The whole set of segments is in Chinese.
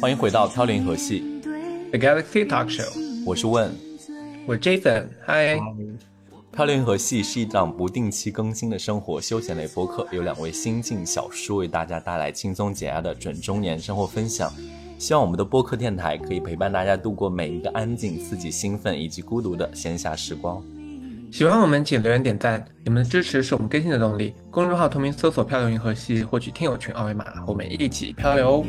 欢迎回到飘零河系 The Galaxy Talk Show，我是问，我是 Jason，嗨。飘零河系是一档不定期更新的生活休闲类播客，由两位新晋小叔为大家带来轻松解压的准中年生活分享。希望我们的播客电台可以陪伴大家度过每一个安静、刺激、兴奋以及孤独的闲暇时光。喜欢我们请留言点赞，你们的支持是我们更新的动力。公众号同名搜索“漂流银河系”，获取听友群二维码，和我们一起漂流。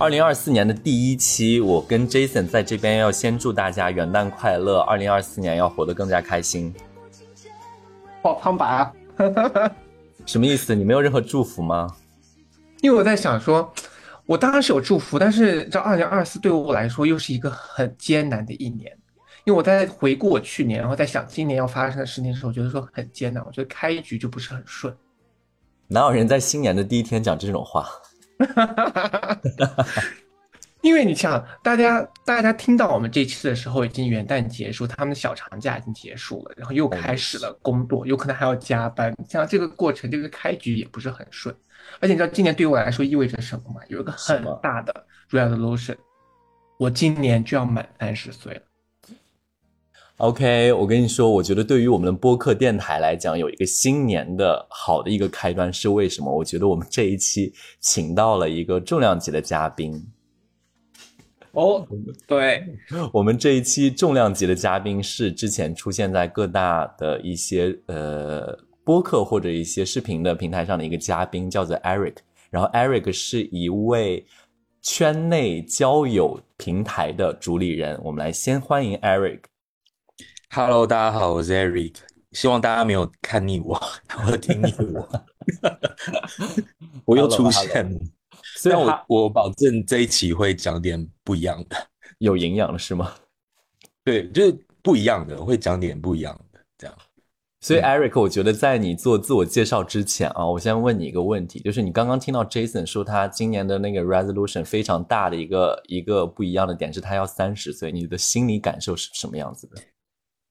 二零二四年的第一期，我跟 Jason 在这边要先祝大家元旦快乐，二零二四年要活得更加开心。好苍白啊！什么意思？你没有任何祝福吗？因为我在想说，我当然是有祝福，但是这二零二四对我来说又是一个很艰难的一年。因为我在回顾我去年，然后在想今年要发生的事情的时候，我觉得说很艰难。我觉得开局就不是很顺。哪有人在新年的第一天讲这种话？哈哈哈！因为你想，大家大家听到我们这期的时候，已经元旦结束，他们小长假已经结束了，然后又开始了工作，有可能还要加班。像这个过程，这个开局也不是很顺。而且你知道今年对我来说意味着什么吗？有一个很大的 resolution，我今年就要满三十岁了。OK，我跟你说，我觉得对于我们的播客电台来讲，有一个新年的好的一个开端是为什么？我觉得我们这一期请到了一个重量级的嘉宾。哦，对，我们这一期重量级的嘉宾是之前出现在各大的一些呃播客或者一些视频的平台上的一个嘉宾，叫做 Eric。然后 Eric 是一位圈内交友平台的主理人。我们来先欢迎 Eric。Hello，大家好，我是 Eric。希望大家没有看腻我，或听腻我。我又出现了，所以我我保证这一期会讲点不一样的，有营养的是吗？对，就是不一样的，会讲点不一样的这样。所以 Eric，我觉得在你做自我介绍之前啊，我先问你一个问题，就是你刚刚听到 Jason 说他今年的那个 resolution 非常大的一个一个不一样的点是他要三十岁，你的心理感受是什么样子的？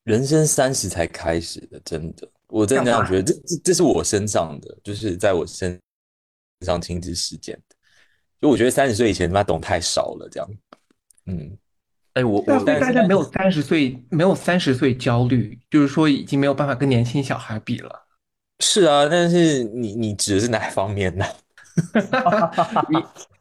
人生三十才开始的，真的，我真的这样觉得。这这这是我身上的，就是在我身上亲自实践的。就我觉得三十岁以前他妈懂太少了，这样。嗯，哎，我我大家没有三十岁，没有三十岁焦虑，就是说已经没有办法跟年轻小孩比了。是啊，但是你你指的是哪方面呢？你。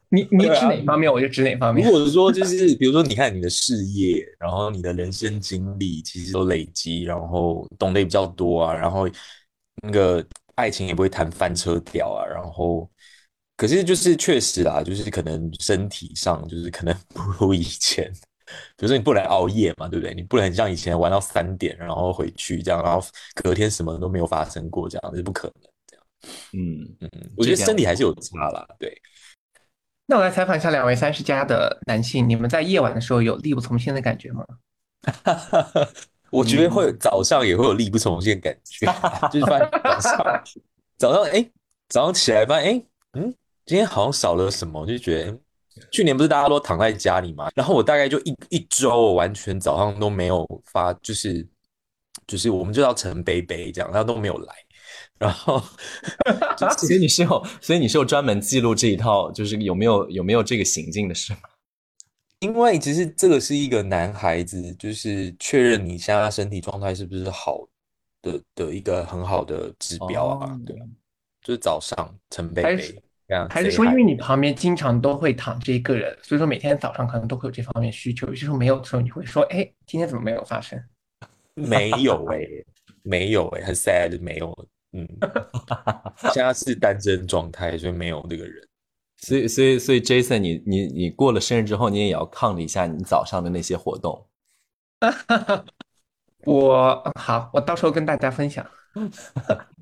你你指哪方面，我就指哪方面。如果说就是，比如说，你看你的事业，然后你的人生经历，其实都累积，然后懂得也比较多啊，然后那个爱情也不会谈翻车掉啊，然后可是就是确实啊，就是可能身体上就是可能不如以前，比如说你不能熬夜嘛，对不对？你不能像以前玩到三点，然后回去这样，然后隔天什么都没有发生过，这样是不可能这样。嗯嗯嗯，我觉得身体还是有差啦，对。那我来采访一下两位三十加的男性，你们在夜晚的时候有力不从心的感觉吗？我觉得会，早上也会有力不从心的感觉，就是发现早上，早上哎，早上起来发现哎，嗯，今天好像少了什么，就觉得去年不是大家都躺在家里嘛，然后我大概就一一周我完全早上都没有发，就是就是我们就要陈杯杯这样，他都没有来。然后，所以你是有，所以你是有专门记录这一套，就是有没有有没有这个行径的事吗？因为其实这个是一个男孩子，就是确认你现在身体状态是不是好的的一个很好的指标啊。对，就是早上晨杯杯这样。还是说，因为你旁边经常都会躺着一个人，所以说每天早上可能都会有这方面需求。有些时候没有的时候，你会说：“哎，今天怎么没有发生？”没有哎，没有哎，很 sad，没有。嗯，现在是单身状态，所以没有那个人。所以，所以，所以，Jason，你你你过了生日之后，你也要抗了一下你早上的那些活动。我好，我到时候跟大家分享。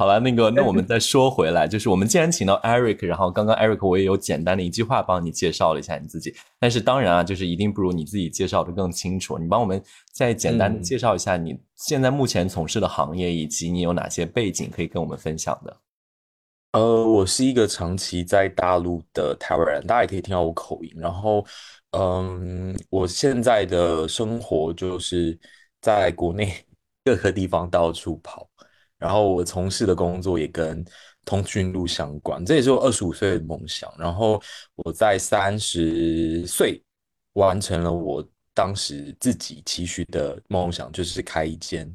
好了，那个，那我们再说回来，就是我们既然请到 Eric，然后刚刚 Eric 我也有简单的一句话帮你介绍了一下你自己，但是当然啊，就是一定不如你自己介绍的更清楚。你帮我们再简单的介绍一下你现在目前从事的行业，以及你有哪些背景可以跟我们分享的。呃，我是一个长期在大陆的台湾人，大家也可以听到我口音。然后，嗯，我现在的生活就是在国内 各个地方到处跑。然后我从事的工作也跟通讯录相关，这也是我二十五岁的梦想。然后我在三十岁完成了我当时自己期许的梦想，就是开一间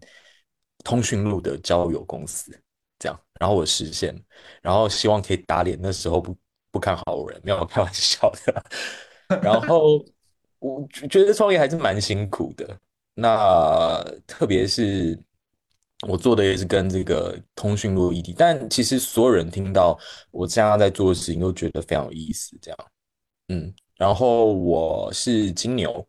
通讯录的交友公司，这样。然后我实现，然后希望可以打脸那时候不不看好人，没有开玩笑的。然后我觉得创业还是蛮辛苦的，那特别是。我做的也是跟这个通讯录一体，但其实所有人听到我现在在做的事情都觉得非常有意思。这样，嗯，然后我是金牛，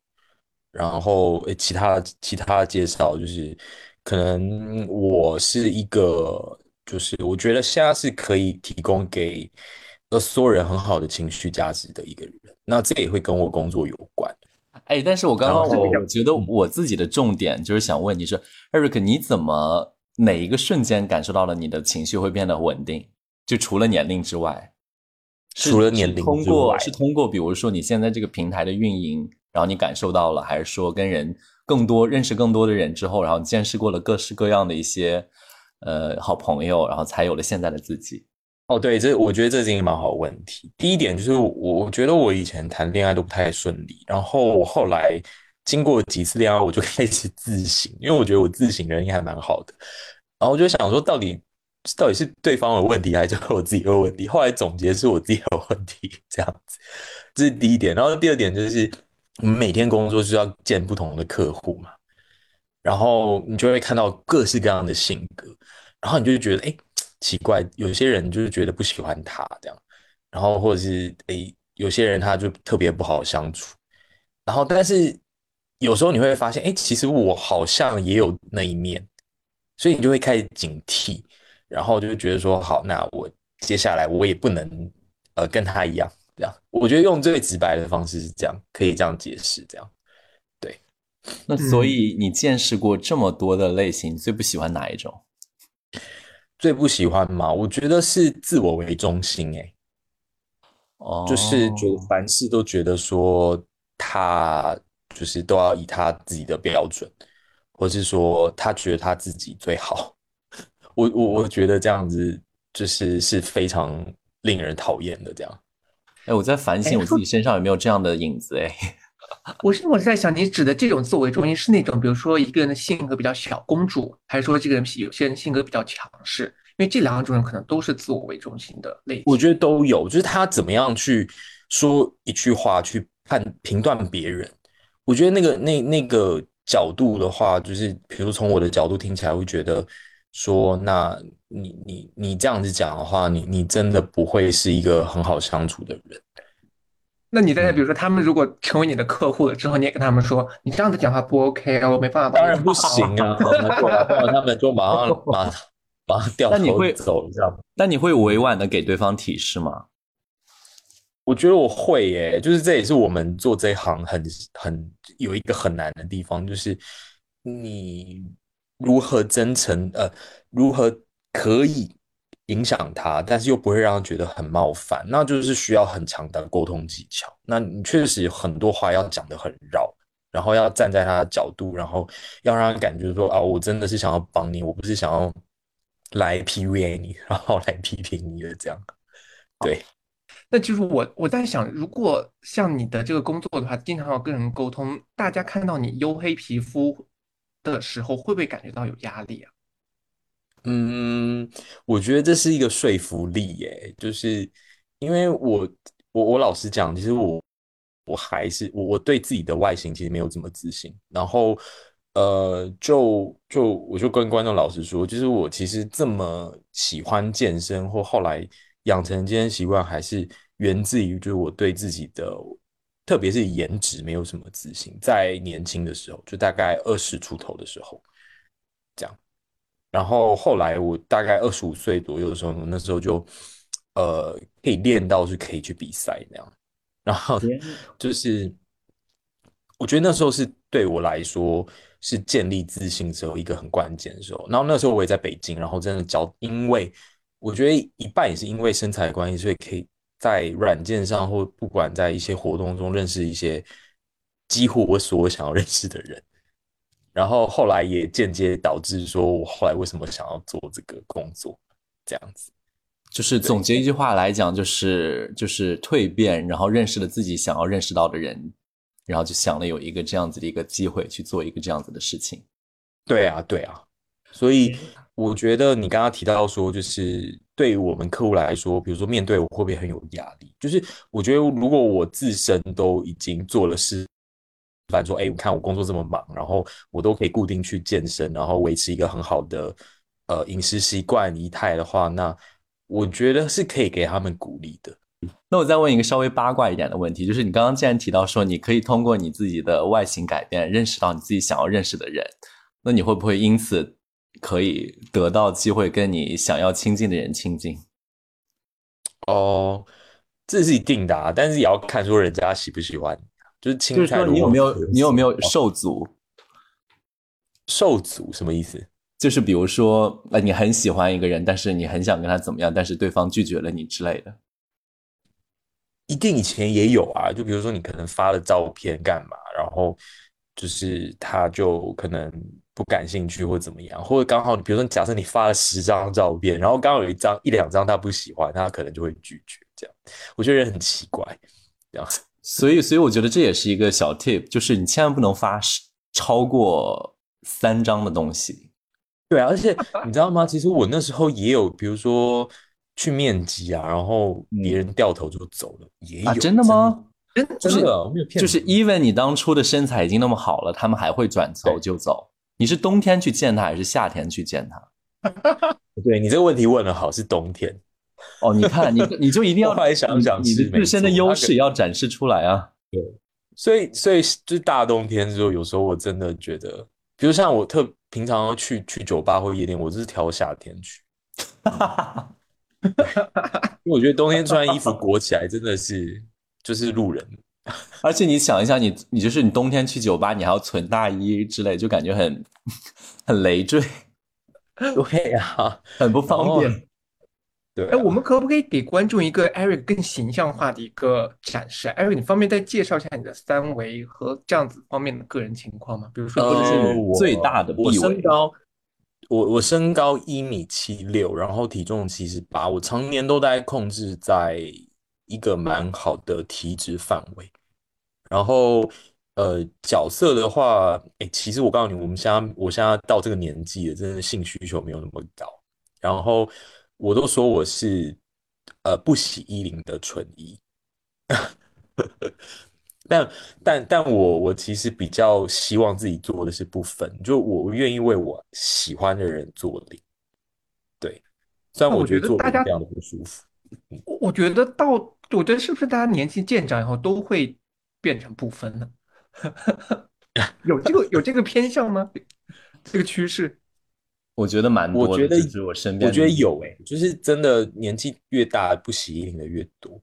然后诶，其他其他介绍就是，可能我是一个，就是我觉得现在是可以提供给呃所有人很好的情绪价值的一个人。那这也会跟我工作有关。哎，但是我刚刚我我觉得我自己的重点就是想问你说，Eric，你怎么哪一个瞬间感受到了你的情绪会变得稳定？就除了年龄之外，除了年龄通过是通过，比如说你现在这个平台的运营，然后你感受到了，还是说跟人更多认识更多的人之后，然后见识过了各式各样的一些呃好朋友，然后才有了现在的自己。哦，对，这我觉得这是一个蛮好的问题。第一点就是我，我觉得我以前谈恋爱都不太顺利，然后我后来经过几次恋爱，我就 开始自省，因为我觉得我自省人应该还蛮好的。然后我就想说，到底到底是对方有问题，还是我自己有问题？后来总结是我自己有问题，这样子，这是第一点。然后第二点就是，我们每天工作是要见不同的客户嘛，然后你就会看到各式各样的性格，然后你就觉得，哎。奇怪，有些人就是觉得不喜欢他这样，然后或者是诶，有些人他就特别不好相处，然后但是有时候你会发现，哎，其实我好像也有那一面，所以你就会开始警惕，然后就觉得说，好，那我接下来我也不能呃跟他一样这样。我觉得用最直白的方式是这样，可以这样解释，这样对。那所以你见识过这么多的类型，最不喜欢哪一种？最不喜欢嘛？我觉得是自我为中心，哎，哦，就是觉得凡事都觉得说他就是都要以他自己的标准，或是说他觉得他自己最好。我我我觉得这样子就是是非常令人讨厌的。这样，哎，我在反省我自己身上有没有这样的影子，哎。我是我是在想，你指的这种自我为中心是那种，比如说一个人的性格比较小公主，还是说这个人有些人性格比较强势？因为这两种人可能都是自我为中心的类型。我觉得都有，就是他怎么样去说一句话去判评断别人。我觉得那个那那个角度的话，就是比如从我的角度听起来，会觉得说，那你你你这样子讲的话，你你真的不会是一个很好相处的人。那你在比如说他们如果成为你的客户了之后，你也跟他们说你这样子讲话不 OK 啊，我没办法。当然不行啊，他们就马上 马上马上掉头走，这样。那你会委婉的给对方提示吗？我觉得我会耶，就是这也是我们做这一行很很有一个很难的地方，就是你如何真诚呃，如何可以。影响他，但是又不会让他觉得很冒犯，那就是需要很强的沟通技巧。那你确实很多话要讲得很绕，然后要站在他的角度，然后要让他感觉说啊，我真的是想要帮你，我不是想要来 PUA 你，然后来批评你的这样。对，那就是我我在想，如果像你的这个工作的话，经常要跟人沟通，大家看到你黝黑皮肤的时候，会不会感觉到有压力啊？嗯，我觉得这是一个说服力耶，就是因为我我我老实讲，其实我我还是我我对自己的外形其实没有这么自信，然后呃，就就我就跟观众老实说，就是我其实这么喜欢健身或后来养成健身习惯，还是源自于就是我对自己的特别是颜值没有什么自信，在年轻的时候，就大概二十出头的时候，然后后来我大概二十五岁左右的时候，那时候就呃可以练到是可以去比赛那样。然后就是我觉得那时候是对我来说是建立自信之后一个很关键的时候。然后那时候我也在北京，然后真的教，因为我觉得一半也是因为身材关系，所以可以在软件上或不管在一些活动中认识一些几乎我所想要认识的人。然后后来也间接导致说，我后来为什么想要做这个工作，这样子，就是总结一句话来讲，就是就是蜕变，然后认识了自己想要认识到的人，然后就想了有一个这样子的一个机会去做一个这样子的事情。对啊，对啊，所以我觉得你刚刚提到说，就是对于我们客户来说，比如说面对我会不会很有压力？就是我觉得如果我自身都已经做了事。反正说，哎，我看我工作这么忙，然后我都可以固定去健身，然后维持一个很好的呃饮食习惯仪态的话，那我觉得是可以给他们鼓励的。那我再问一个稍微八卦一点的问题，就是你刚刚既然提到说你可以通过你自己的外形改变认识到你自己想要认识的人，那你会不会因此可以得到机会跟你想要亲近的人亲近？哦，这是一定的，啊但是也要看说人家喜不喜欢。就是就是说，你有没有你有没有受阻？受阻什么意思？就是比如说，呃，你很喜欢一个人，但是你很想跟他怎么样，但是对方拒绝了你之类的。一定以前也有啊，就比如说你可能发了照片干嘛，然后就是他就可能不感兴趣或怎么样，或者刚好比如说假设你发了十张照片，然后刚好有一张一两张他不喜欢，他可能就会拒绝。这样我觉得人很奇怪，这样。所以，所以我觉得这也是一个小 tip，就是你千万不能发超过三张的东西。对啊，而且你知道吗？其实我那时候也有，比如说去面基啊，然后别人掉头就走了，也有。真的吗？真真的没有骗。就是 even 你当初的身材已经那么好了，他们还会转头就走。你是冬天去见他，还是夏天去见他？对你这个问题问的好，是冬天。哦，你看，你你就一定要 来想想，你的自身的优势也要展示出来啊。对，所以所以就是大冬天之后，有时候我真的觉得，比如像我特平常去去酒吧或夜店，我就是挑夏天去。因为我觉得冬天穿衣服裹起来真的是就是路人。而且你想一下，你你就是你冬天去酒吧，你还要存大衣之类，就感觉很很累赘。对呀，很不方便。对，哎，我们可不可以给观众一个 Eric 更形象化的一个展示？Eric，你方便再介绍一下你的三围和这样子方面的个人情况吗？比如说，或者是最大的我身高，我我身高一米七六，然后体重七十八，我常年都在控制在一个蛮好的体脂范围。然后，呃，角色的话，哎，其实我告诉你，我们现在我现在到这个年纪了，真的性需求没有那么高。然后。我都说我是呃不洗衣领的纯衣，但但但我我其实比较希望自己做的是不分，就我愿意为我喜欢的人做领，对，虽然我觉得做大家这样的不舒服。我我觉得到我觉得是不是大家年纪渐长以后都会变成不分呢？有这个有这个偏向吗？这个趋势？我觉得蛮多，我觉得我身边，我觉得有诶，就是真的年纪越大，不洗衣领的越多，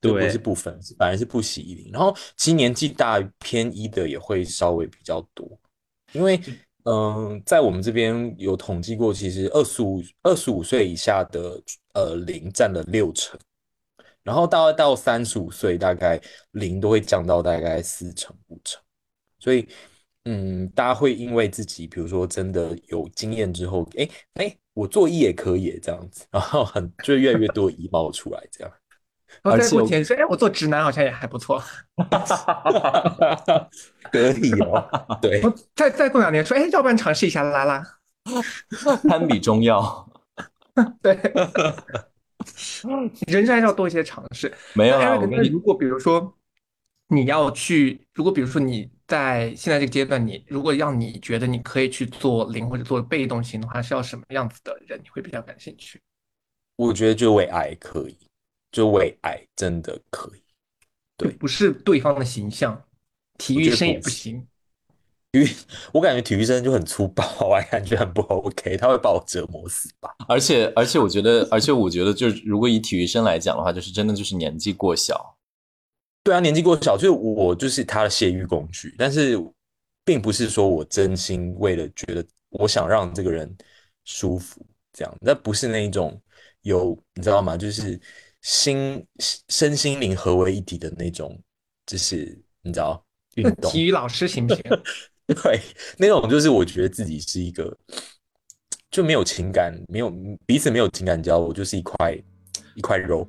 对，不是不分，反而是不洗衣领。然后其实年纪大偏一的也会稍微比较多，因为嗯，在我们这边有统计过，其实二十五二十五岁以下的呃零占了六成，然后大概到三十五岁，大概零都会降到大概四成五成，所以。嗯，大家会因为自己，比如说真的有经验之后，哎哎，我做一也可以这样子，然后很就越来越多衣帽出来这样。而且过天说，哎，我做直男好像也还不错。可以哦，对。再再过两年说，哎，要不然尝试一下拉拉，堪比中药。对，人生还是要多一些尝试。没有啊，我跟你如果比如说你要去，如果比如说你。在现在这个阶段，你如果让你觉得你可以去做零或者做被动型的话，是要什么样子的人你会比较感兴趣？我觉得就为爱可以，就为爱真的可以。对，不是对方的形象，体育生也不行。体育，我感觉体育生就很粗暴，我 感觉很不 OK，他会把我折磨死吧。而且而且我觉得，而且我觉得，就是如果以体育生来讲的话，就是真的就是年纪过小。对啊，年纪过小，就是我就是他的泄欲工具，但是并不是说我真心为了觉得我想让这个人舒服这样，那不是那一种有你知道吗？就是心身心灵合为一体的那种，就是你知道运动。体育老师行不行？对，那种就是我觉得自己是一个就没有情感，没有彼此没有情感交流，就是一块一块肉。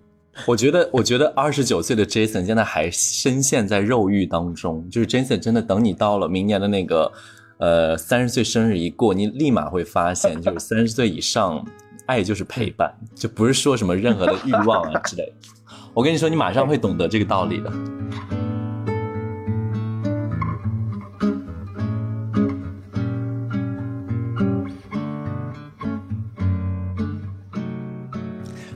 我觉得，我觉得二十九岁的 Jason 现在还深陷在肉欲当中。就是 Jason 真的等你到了明年的那个呃三十岁生日一过，你立马会发现，就是三十岁以上，爱就是陪伴，就不是说什么任何的欲望啊之类。我跟你说，你马上会懂得这个道理的。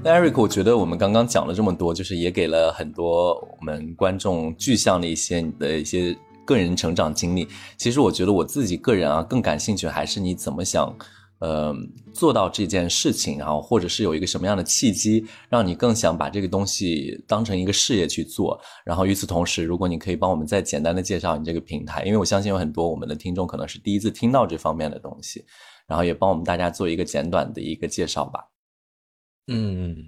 那 Eric，我觉得我们刚刚讲了这么多，就是也给了很多我们观众具象的一些你的一些个人成长经历。其实我觉得我自己个人啊，更感兴趣还是你怎么想，呃，做到这件事情，然后或者是有一个什么样的契机，让你更想把这个东西当成一个事业去做。然后与此同时，如果你可以帮我们再简单的介绍你这个平台，因为我相信有很多我们的听众可能是第一次听到这方面的东西，然后也帮我们大家做一个简短的一个介绍吧。嗯，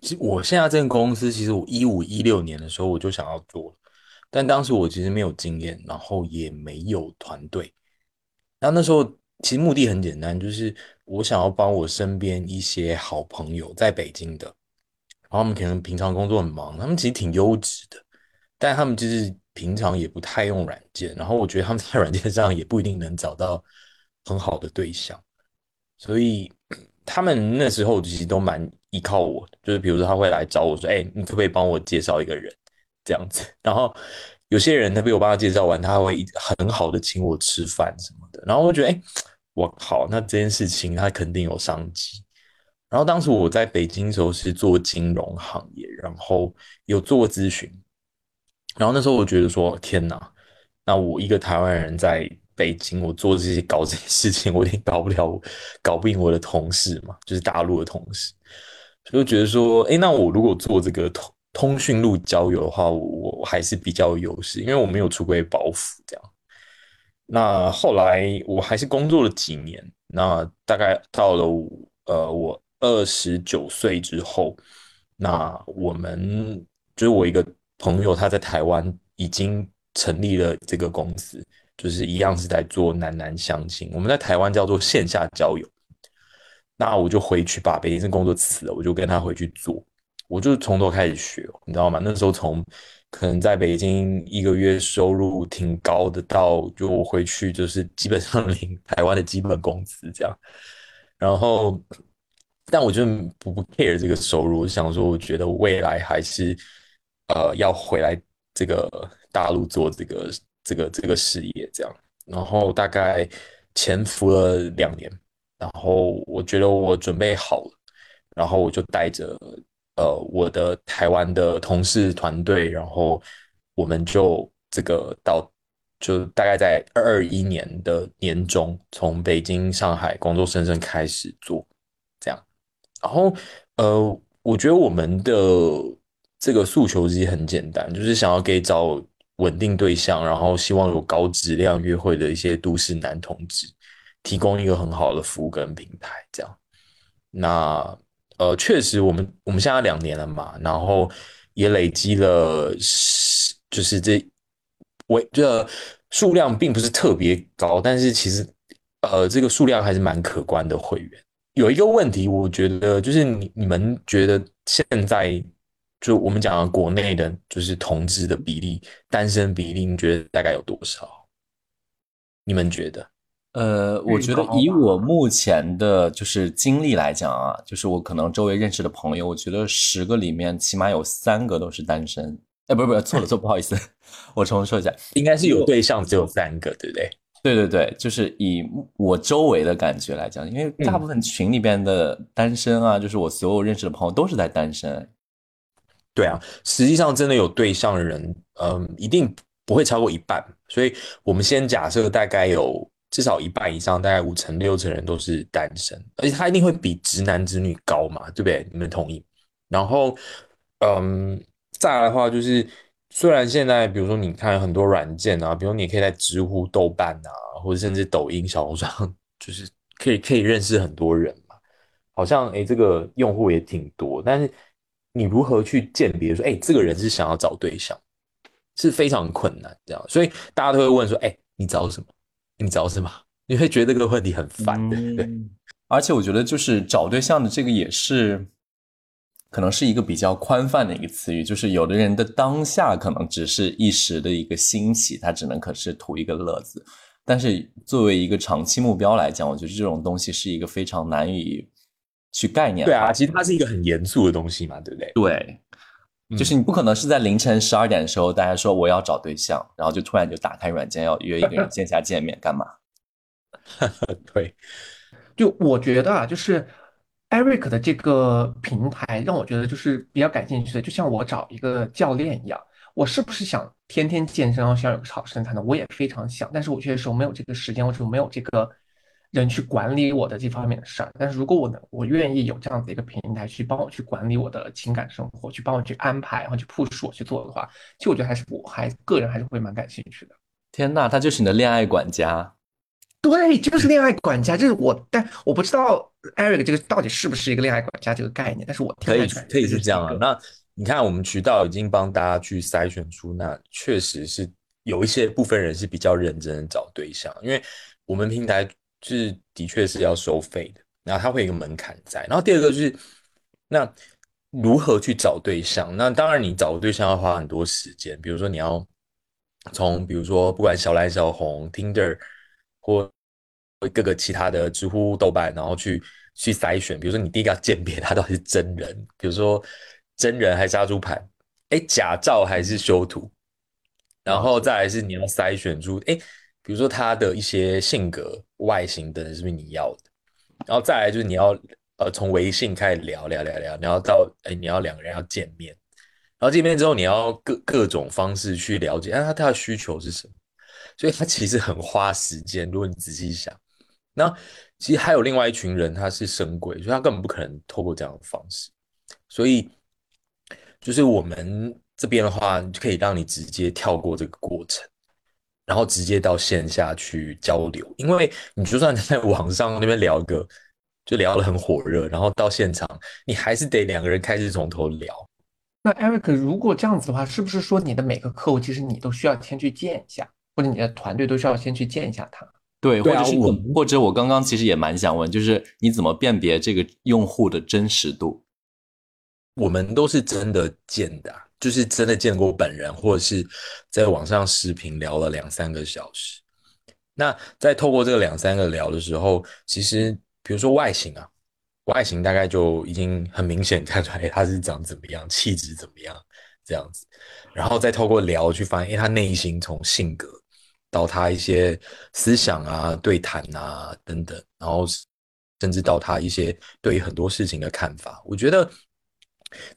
其实我现在这个公司，其实我一五一六年的时候我就想要做，但当时我其实没有经验，然后也没有团队。那那时候其实目的很简单，就是我想要帮我身边一些好朋友在北京的，然后他们可能平常工作很忙，他们其实挺优质的，但他们就是平常也不太用软件，然后我觉得他们在软件上也不一定能找到很好的对象，所以。他们那时候其实都蛮依靠我，就是比如说他会来找我说：“哎，你可不可以帮我介绍一个人？”这样子。然后有些人他被我帮他介绍完，他会很好的请我吃饭什么的。然后我觉得：“哎，我靠，那这件事情他肯定有商机。”然后当时我在北京的时候是做金融行业，然后有做咨询。然后那时候我觉得说：“天哪，那我一个台湾人在。”北京，我做这些搞这些事情，我一定搞不了，搞不赢我的同事嘛，就是大陆的同事，所以觉得说，哎，那我如果做这个通通讯录交友的话，我我还是比较有优势，因为我没有出轨包袱这样。那后来我还是工作了几年，那大概到了呃我二十九岁之后，那我们就是我一个朋友，他在台湾已经成立了这个公司。就是一样是在做男男相亲，我们在台湾叫做线下交友。那我就回去把北京市工作辞了，我就跟他回去做，我就从头开始学，你知道吗？那时候从可能在北京一个月收入挺高的，到就我回去就是基本上领台湾的基本工资这样。然后，但我就不不 care 这个收入，我想说，我觉得未来还是呃要回来这个大陆做这个。这个这个事业这样，然后大概潜伏了两年，然后我觉得我准备好了，然后我就带着呃我的台湾的同事团队，然后我们就这个到就大概在二二一年的年中，从北京、上海、广州、深圳开始做这样，然后呃，我觉得我们的这个诉求其实很简单，就是想要给找。稳定对象，然后希望有高质量约会的一些都市男同志，提供一个很好的服务跟平台，这样。那呃，确实，我们我们现在两年了嘛，然后也累积了，就是这为这数量并不是特别高，但是其实呃，这个数量还是蛮可观的会员。有一个问题，我觉得就是你你们觉得现在。就我们讲的国内的，就是同志的比例，单身比例，你觉得大概有多少？你们觉得？呃，我觉得以我目前的就是经历来讲啊，就是我可能周围认识的朋友，我觉得十个里面起码有三个都是单身。哎，不是不是，错了错，不好意思，我重新说一下，应该是有对象只有三个，对不对？对对对，就是以我周围的感觉来讲，因为大部分群里边的单身啊，就是我所有认识的朋友都是在单身。对啊，实际上真的有对象的人，嗯，一定不会超过一半。所以我们先假设大概有至少一半以上，大概五成六成人都是单身，而且他一定会比直男直女高嘛，对不对？你们同意？然后，嗯，再来的话就是，虽然现在比如说你看很多软件啊，比如你可以在知乎、豆瓣啊，或者甚至抖音、小红书上，就是可以可以认识很多人嘛，好像哎这个用户也挺多，但是你如何去鉴别说，哎这个人是想要找对象，是非常困难这样，所以大家都会问说，哎你找什么？你找什么？你会觉得这个问题很烦的，对。而且我觉得就是找对象的这个也是。可能是一个比较宽泛的一个词语，就是有的人的当下可能只是一时的一个兴起，他只能可是图一个乐子。但是作为一个长期目标来讲，我觉得这种东西是一个非常难以去概念。对啊，其实它是一个很严肃的东西嘛，对不对？对，就是你不可能是在凌晨十二点的时候，大家说我要找对象，然后就突然就打开软件要约一个人线下见面，干嘛？对，就我觉得啊，就是。Eric 的这个平台让我觉得就是比较感兴趣的，就像我找一个教练一样，我是不是想天天健身，然后想有个好身材呢？我也非常想，但是我确实没有这个时间，或者没有这个人去管理我的这方面的事儿。但是如果我能，我愿意有这样子一个平台去帮我去管理我的情感生活，去帮我去安排，然后去 push 我去做的话，其实我觉得还是我还个人还是会蛮感兴趣的。天呐，他就是你的恋爱管家。对，就是恋爱管家，就是我，但我不知道 Eric 这个到底是不是一个恋爱管家这个概念，但是我可以可以是这样啊。那你看，我们渠道已经帮大家去筛选出，那确实是有一些部分人是比较认真的找对象，因为我们平台是的确是要收费的，然后它会有一个门槛在。然后第二个就是，那如何去找对象？那当然，你找对象要花很多时间，比如说你要从，比如说不管小蓝、小红、Tinder 或各个其他的知乎、豆瓣，然后去去筛选，比如说你第一个要鉴别他到底是真人，比如说真人还是杀猪盘，哎，假照还是修图，然后再来是你要筛选出，哎，比如说他的一些性格、外形等是不是你要的，然后再来就是你要呃从微信开始聊聊聊聊，然后到哎你要两个人要见面，然后见面之后你要各各种方式去了解，啊他他的需求是什么，所以他其实很花时间，如果你仔细想。那其实还有另外一群人，他是神鬼，所以他根本不可能透过这样的方式。所以就是我们这边的话，就可以让你直接跳过这个过程，然后直接到线下去交流。因为你就算在网上那边聊个，就聊得很火热，然后到现场，你还是得两个人开始从头聊。那 Eric，如果这样子的话，是不是说你的每个客户，其实你都需要先去见一下，或者你的团队都需要先去见一下他？对，或者是我，或者我刚刚其实也蛮想问，就是你怎么辨别这个用户的真实度？我们都是真的见的，就是真的见过本人，或者是在网上视频聊了两三个小时。那在透过这个两三个聊的时候，其实比如说外形啊，外形大概就已经很明显看出来他是长怎么样，气质怎么样这样子，然后再透过聊去发现，哎，他内心从性格。到他一些思想啊、对谈啊等等，然后甚至到他一些对于很多事情的看法，我觉得，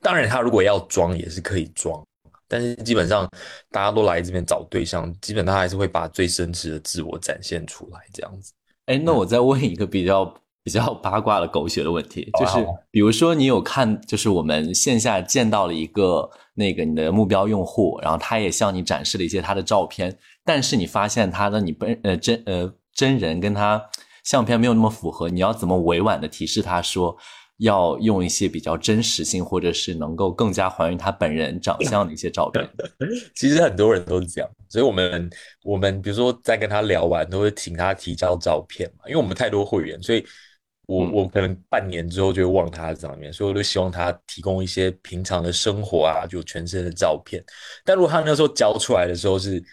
当然他如果要装也是可以装，但是基本上大家都来这边找对象，基本他还是会把最真实的自我展现出来这样子。哎，那我再问一个比较。比较 八卦的狗血的问题，就是比如说你有看，就是我们线下见到了一个那个你的目标用户，然后他也向你展示了一些他的照片，但是你发现他的你本呃真呃真人跟他相片没有那么符合，你要怎么委婉的提示他说要用一些比较真实性或者是能够更加还原他本人长相的一些照片？其实很多人都是这样，所以我们我们比如说在跟他聊完，都会请他提交照片嘛，因为我们太多会员，所以。我我可能半年之后就会忘他的照片，所以我就希望他提供一些平常的生活啊，就全身的照片。但如果他那时候交出来的时候是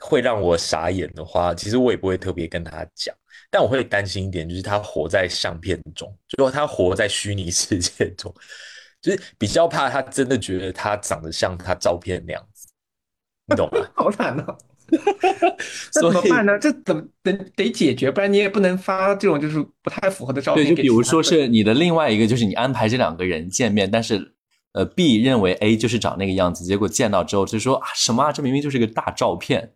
会让我傻眼的话，其实我也不会特别跟他讲。但我会担心一点，就是他活在相片中，就说他活在虚拟世界中，就是比较怕他真的觉得他长得像他照片那样子，你懂吗？好惨啊！那怎么办呢？这怎么得得解决？不然你也不能发这种就是不太符合的照片。对，就比如说是你的另外一个，就是你安排这两个人见面，但是呃 B 认为 A 就是长那个样子，结果见到之后就说啊什么啊，这明明就是一个大照片。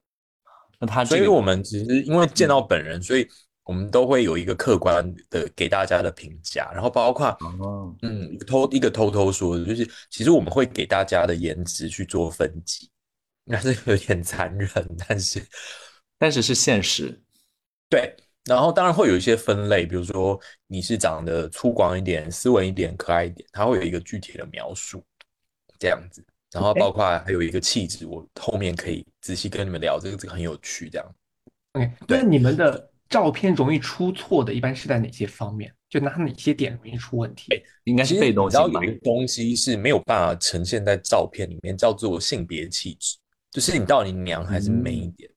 那他这个所以我们其实因为见到本人，所以我们都会有一个客观的给大家的评价，然后包括哦，嗯偷一个偷偷说的，就是其实我们会给大家的颜值去做分级，那是有点残忍，但是 但是是现实。对，然后当然会有一些分类，比如说你是长得粗犷一点、斯文一点、可爱一点，它会有一个具体的描述，这样子。然后包括还有一个气质，我后面可以仔细跟你们聊，这个这个很有趣，这样。OK，对你们的照片容易出错的，一般是在哪些方面？就哪哪些点容易出问题？应该是被动性吧你知道有一？个东西是没有办法呈现在照片里面，叫做性别气质，就是你到底娘还是 man 一点。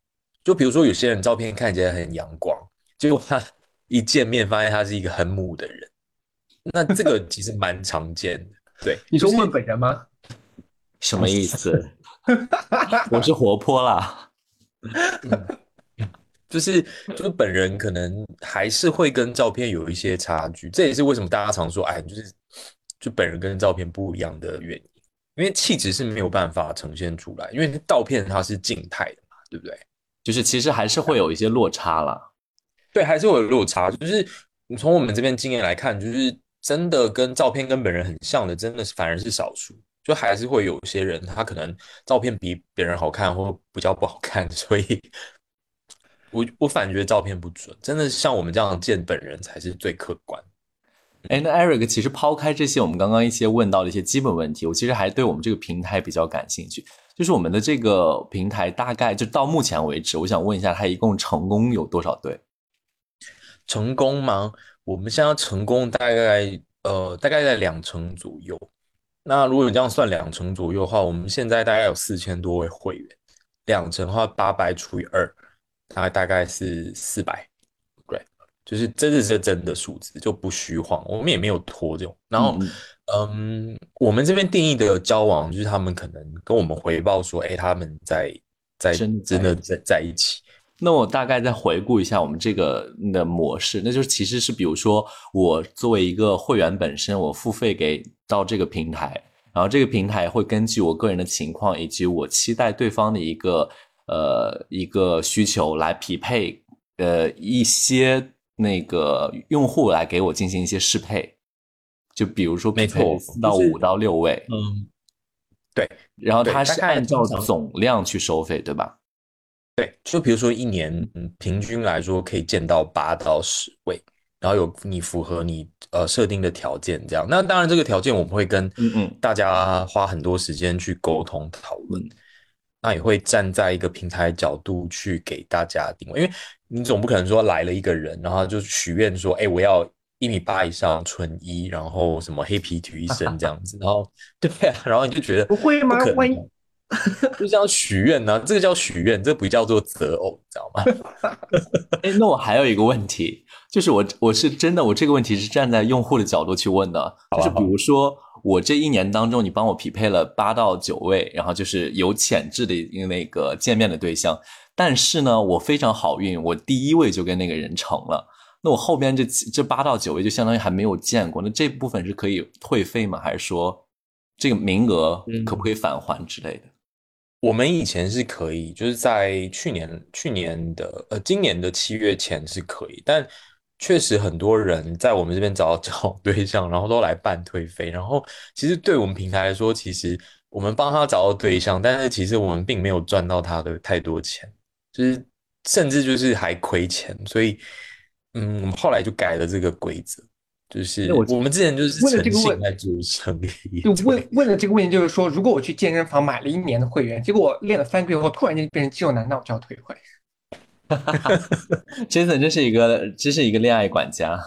就比如说有些人照片看起来很阳光，结果他一见面发现他是一个很母的人，那这个其实蛮常见的。对，就是你说问本人吗？什么意思？我是活泼啦。就是就是本人可能还是会跟照片有一些差距，这也是为什么大家常说，哎，就是就本人跟照片不一样的原因，因为气质是没有办法呈现出来，因为照片它是静态的嘛，对不对？就是其实还是会有一些落差啦。对，还是会有落差。就是你从我们这边经验来看，就是真的跟照片跟本人很像的，真的是反而是少数。就还是会有一些人，他可能照片比别人好看，或比较不好看，所以我我反觉得照片不准，真的像我们这样见本人才是最客观。哎，那 Eric，其实抛开这些我们刚刚一些问到的一些基本问题，我其实还对我们这个平台比较感兴趣。就是我们的这个平台大概就到目前为止，我想问一下，它一共成功有多少对？成功吗？我们现在成功大概呃大概在两成左右。那如果你这样算两成左右的话，我们现在大概有四千多位会员，两成的话八百除以二，大概大概是四百，对，就是这是这真的数字，就不虚晃，我们也没有拖这种。然后嗯嗯，我们这边定义的交往，就是他们可能跟我们回报说，哎，他们在在真的真的在在一起。那我大概再回顾一下我们这个的模式，那就是其实是比如说我作为一个会员本身，我付费给到这个平台，然后这个平台会根据我个人的情况以及我期待对方的一个呃一个需求来匹配呃一些那个用户来给我进行一些适配，就比如说没匹配错四到五到六位，嗯，对然后它是按照总量去收费，对吧？对，就比如说一年，嗯，平均来说可以见到八到十位，然后有你符合你呃设定的条件这样。那当然，这个条件我们会跟嗯嗯大家花很多时间去沟通讨论嗯，那也会站在一个平台角度去给大家定位，因为你总不可能说来了一个人，然后就许愿说，哎，我要一米八以上，纯一，然后什么黑皮体育生这样子，然后对啊，然后你就觉得不会吗可能万一就这样许愿呢、这个叫许愿，这不叫做择偶，你知道吗？哎，那我还有一个问题，就是我我是真的，我这个问题是站在用户的角度去问的，就是比如说我这一年当中，你帮我匹配了八到九位，然后就是有潜质的一个那个见面的对象，但是呢，我非常好运，我第一位就跟那个人成了，那我后边这这八到九位就相当于还没有见过，那这部分是可以退费吗？还是说这个名额嗯可不可以返还之类的？我们以前是可以，就是在去年去年的呃今年的七月前是可以，但确实很多人在我们这边找到交往对象，然后都来办退费，然后其实对我们平台来说，其实我们帮他找到对象，但是其实我们并没有赚到他的太多钱，就是甚至就是还亏钱，所以嗯，我们后来就改了这个规则。就是我我们之前就是问了这个问诚信在做生意，就问问了这个问题就是说，如果我去健身房买了一年的会员，结果我练了三个月后突然间变成肌肉男，那我就要退回。Jason 真是一个真是一个恋爱管家，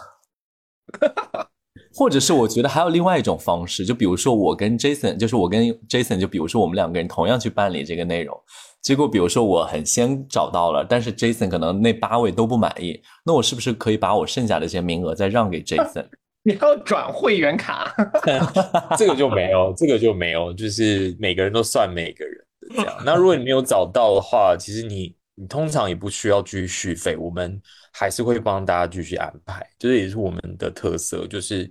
或者是我觉得还有另外一种方式，就比如说我跟 Jason，就是我跟 Jason，就比如说我们两个人同样去办理这个内容，结果比如说我很先找到了，但是 Jason 可能那八位都不满意，那我是不是可以把我剩下的这些名额再让给 Jason？你要转会员卡，这个就没有，这个就没有，就是每个人都算每个人的这样。那如果你没有找到的话，其实你你通常也不需要继续续费，我们还是会帮大家继续安排，就是也是我们的特色，就是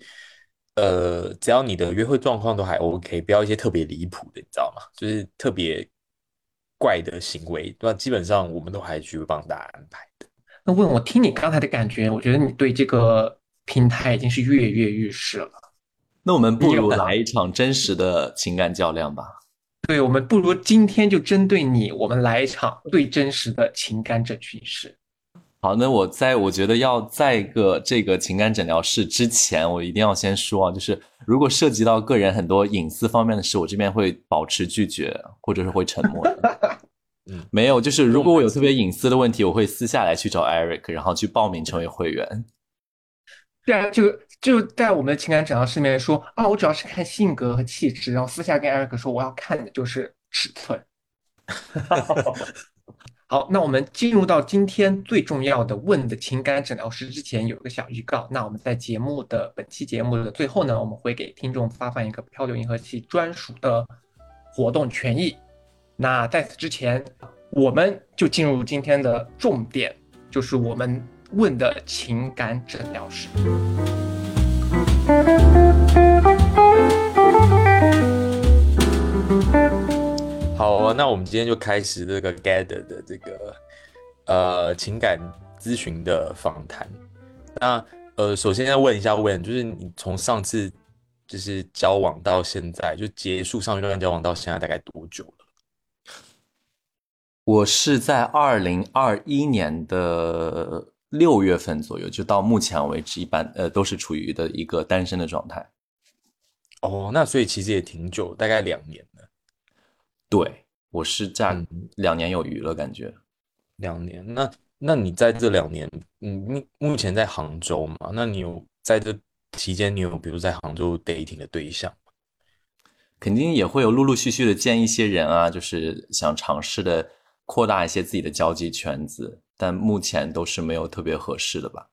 呃，只要你的约会状况都还 OK，不要一些特别离谱的，你知道吗？就是特别怪的行为，那基本上我们都还去帮大家安排的。那问我听你刚才的感觉，我觉得你对这个平台已经是跃跃欲试了。那我们不如来一场真实的情感较量吧。对，我们不如今天就针对你，我们来一场最真实的情感诊讯室。好，那我在我觉得要在一个这个情感诊疗室之前，我一定要先说啊，就是如果涉及到个人很多隐私方面的事，我这边会保持拒绝，或者是会沉默的。嗯，没有，就是如果我有特别隐私的问题，我会私下来去找 Eric，然后去报名成为会员。对啊，就就在我们的情感诊疗室里面说啊，我主要是看性格和气质，然后私下跟 Eric 说我要看的就是尺寸。好，那我们进入到今天最重要的问的情感诊疗师之前，有一个小预告。那我们在节目的本期节目的最后呢，我们会给听众发放一个漂流银河系专属的活动权益。那在此之前，我们就进入今天的重点，就是我们问的情感诊疗师。好啊，那我们今天就开始这个 Gather 的这个呃情感咨询的访谈。那呃，首先要问一下 Win，，就是你从上次就是交往到现在，就结束上一段交往到现在大概多久了？我是在二零二一年的六月份左右，就到目前为止，一般呃都是处于的一个单身的状态。哦，那所以其实也挺久，大概两年了。对，我是这样嗯两年有余了，感觉。两年，那那你在这两年，嗯，目目前在杭州嘛？那你有在这期间，你有比如在杭州 dating 的对象吗？肯定也会有陆陆续续的见一些人啊，就是想尝试的扩大一些自己的交际圈子，但目前都是没有特别合适的吧。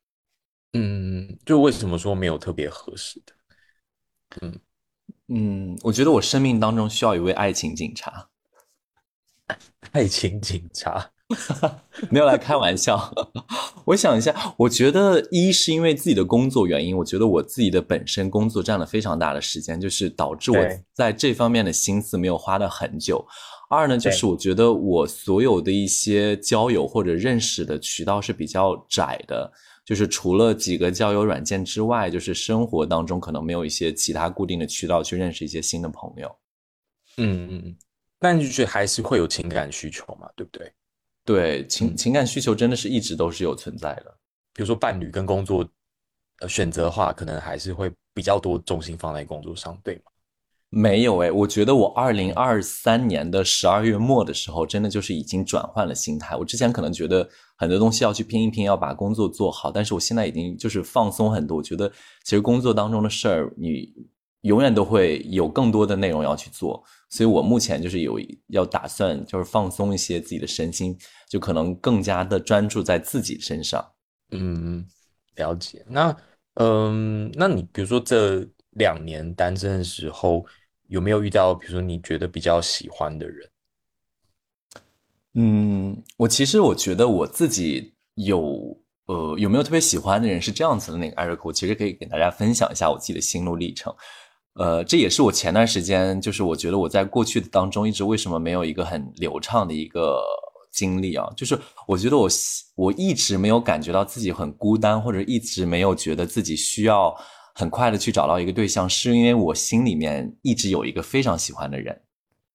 嗯，就为什么说没有特别合适的？嗯嗯，我觉得我生命当中需要一位爱情警察，爱情警察，没有来开玩笑。我想一下，我觉得一是因为自己的工作原因，我觉得我自己的本身工作占了非常大的时间，就是导致我在这方面的心思没有花的很久。二呢，就是我觉得我所有的一些交友或者认识的渠道是比较窄的，就是除了几个交友软件之外，就是生活当中可能没有一些其他固定的渠道去认识一些新的朋友。嗯嗯嗯，但就是还是会有情感需求嘛，对不对？对情情感需求真的是一直都是有存在的。比如说伴侣跟工作呃选择的话，可能还是会比较多重心放在工作上，对吗？没有诶，我觉得我二零二三年的十二月末的时候，真的就是已经转换了心态。我之前可能觉得很多东西要去拼一拼，要把工作做好，但是我现在已经就是放松很多。我觉得其实工作当中的事儿，你永远都会有更多的内容要去做，所以我目前就是有要打算就是放松一些自己的身心，就可能更加的专注在自己身上。嗯，了解。那嗯，那你比如说这两年单身的时候，有没有遇到比如说你觉得比较喜欢的人？嗯，我其实我觉得我自己有呃有没有特别喜欢的人是这样子的那个艾瑞克，我其实可以给大家分享一下我自己的心路历程。呃，这也是我前段时间就是我觉得我在过去的当中一直为什么没有一个很流畅的一个经历啊，就是我觉得我我一直没有感觉到自己很孤单，或者一直没有觉得自己需要很快的去找到一个对象，是因为我心里面一直有一个非常喜欢的人。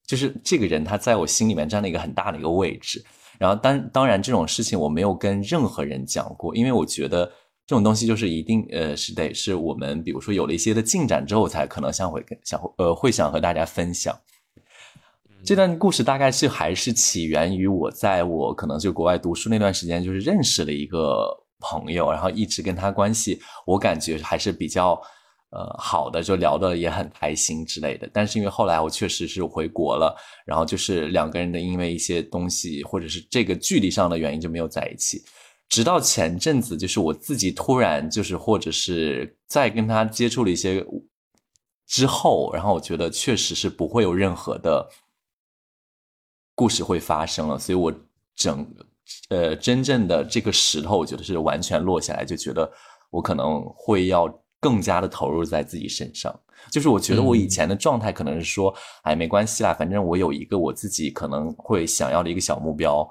就是这个人他在我心里面占了一个很大的一个位置。然后当当然这种事情我没有跟任何人讲过，因为我觉得这种东西就是一定呃是得是我们比如说有了一些的进展之后才可能想会跟想呃会想和大家分享。这段故事大概是还是起源于我在我可能就国外读书那段时间，就是认识了一个朋友，然后一直跟他关系，我感觉还是比较呃好的，就聊得也很开心之类的。但是因为后来我确实是回国了，然后就是两个人的因为一些东西或者是这个距离上的原因就没有在一起。直到前阵子，就是我自己突然就是或者是在跟他接触了一些之后，然后我觉得确实是不会有任何的。故事会发生了，所以我整呃真正的这个石头，我觉得是完全落下来，就觉得我可能会要更加的投入在自己身上。就是我觉得我以前的状态可能是说，哎，没关系啦，反正我有一个我自己可能会想要的一个小目标，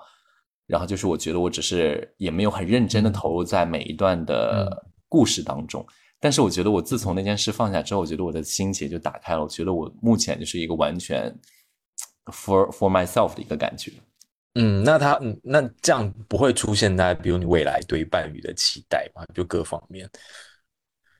然后就是我觉得我只是也没有很认真的投入在每一段的故事当中。但是我觉得我自从那件事放下之后，我觉得我的心结就打开了。我觉得我目前就是一个完全 for for myself 的一个感觉。嗯，那他嗯那这样不会出现在比如你未来对伴侣的期待嘛？就各方面。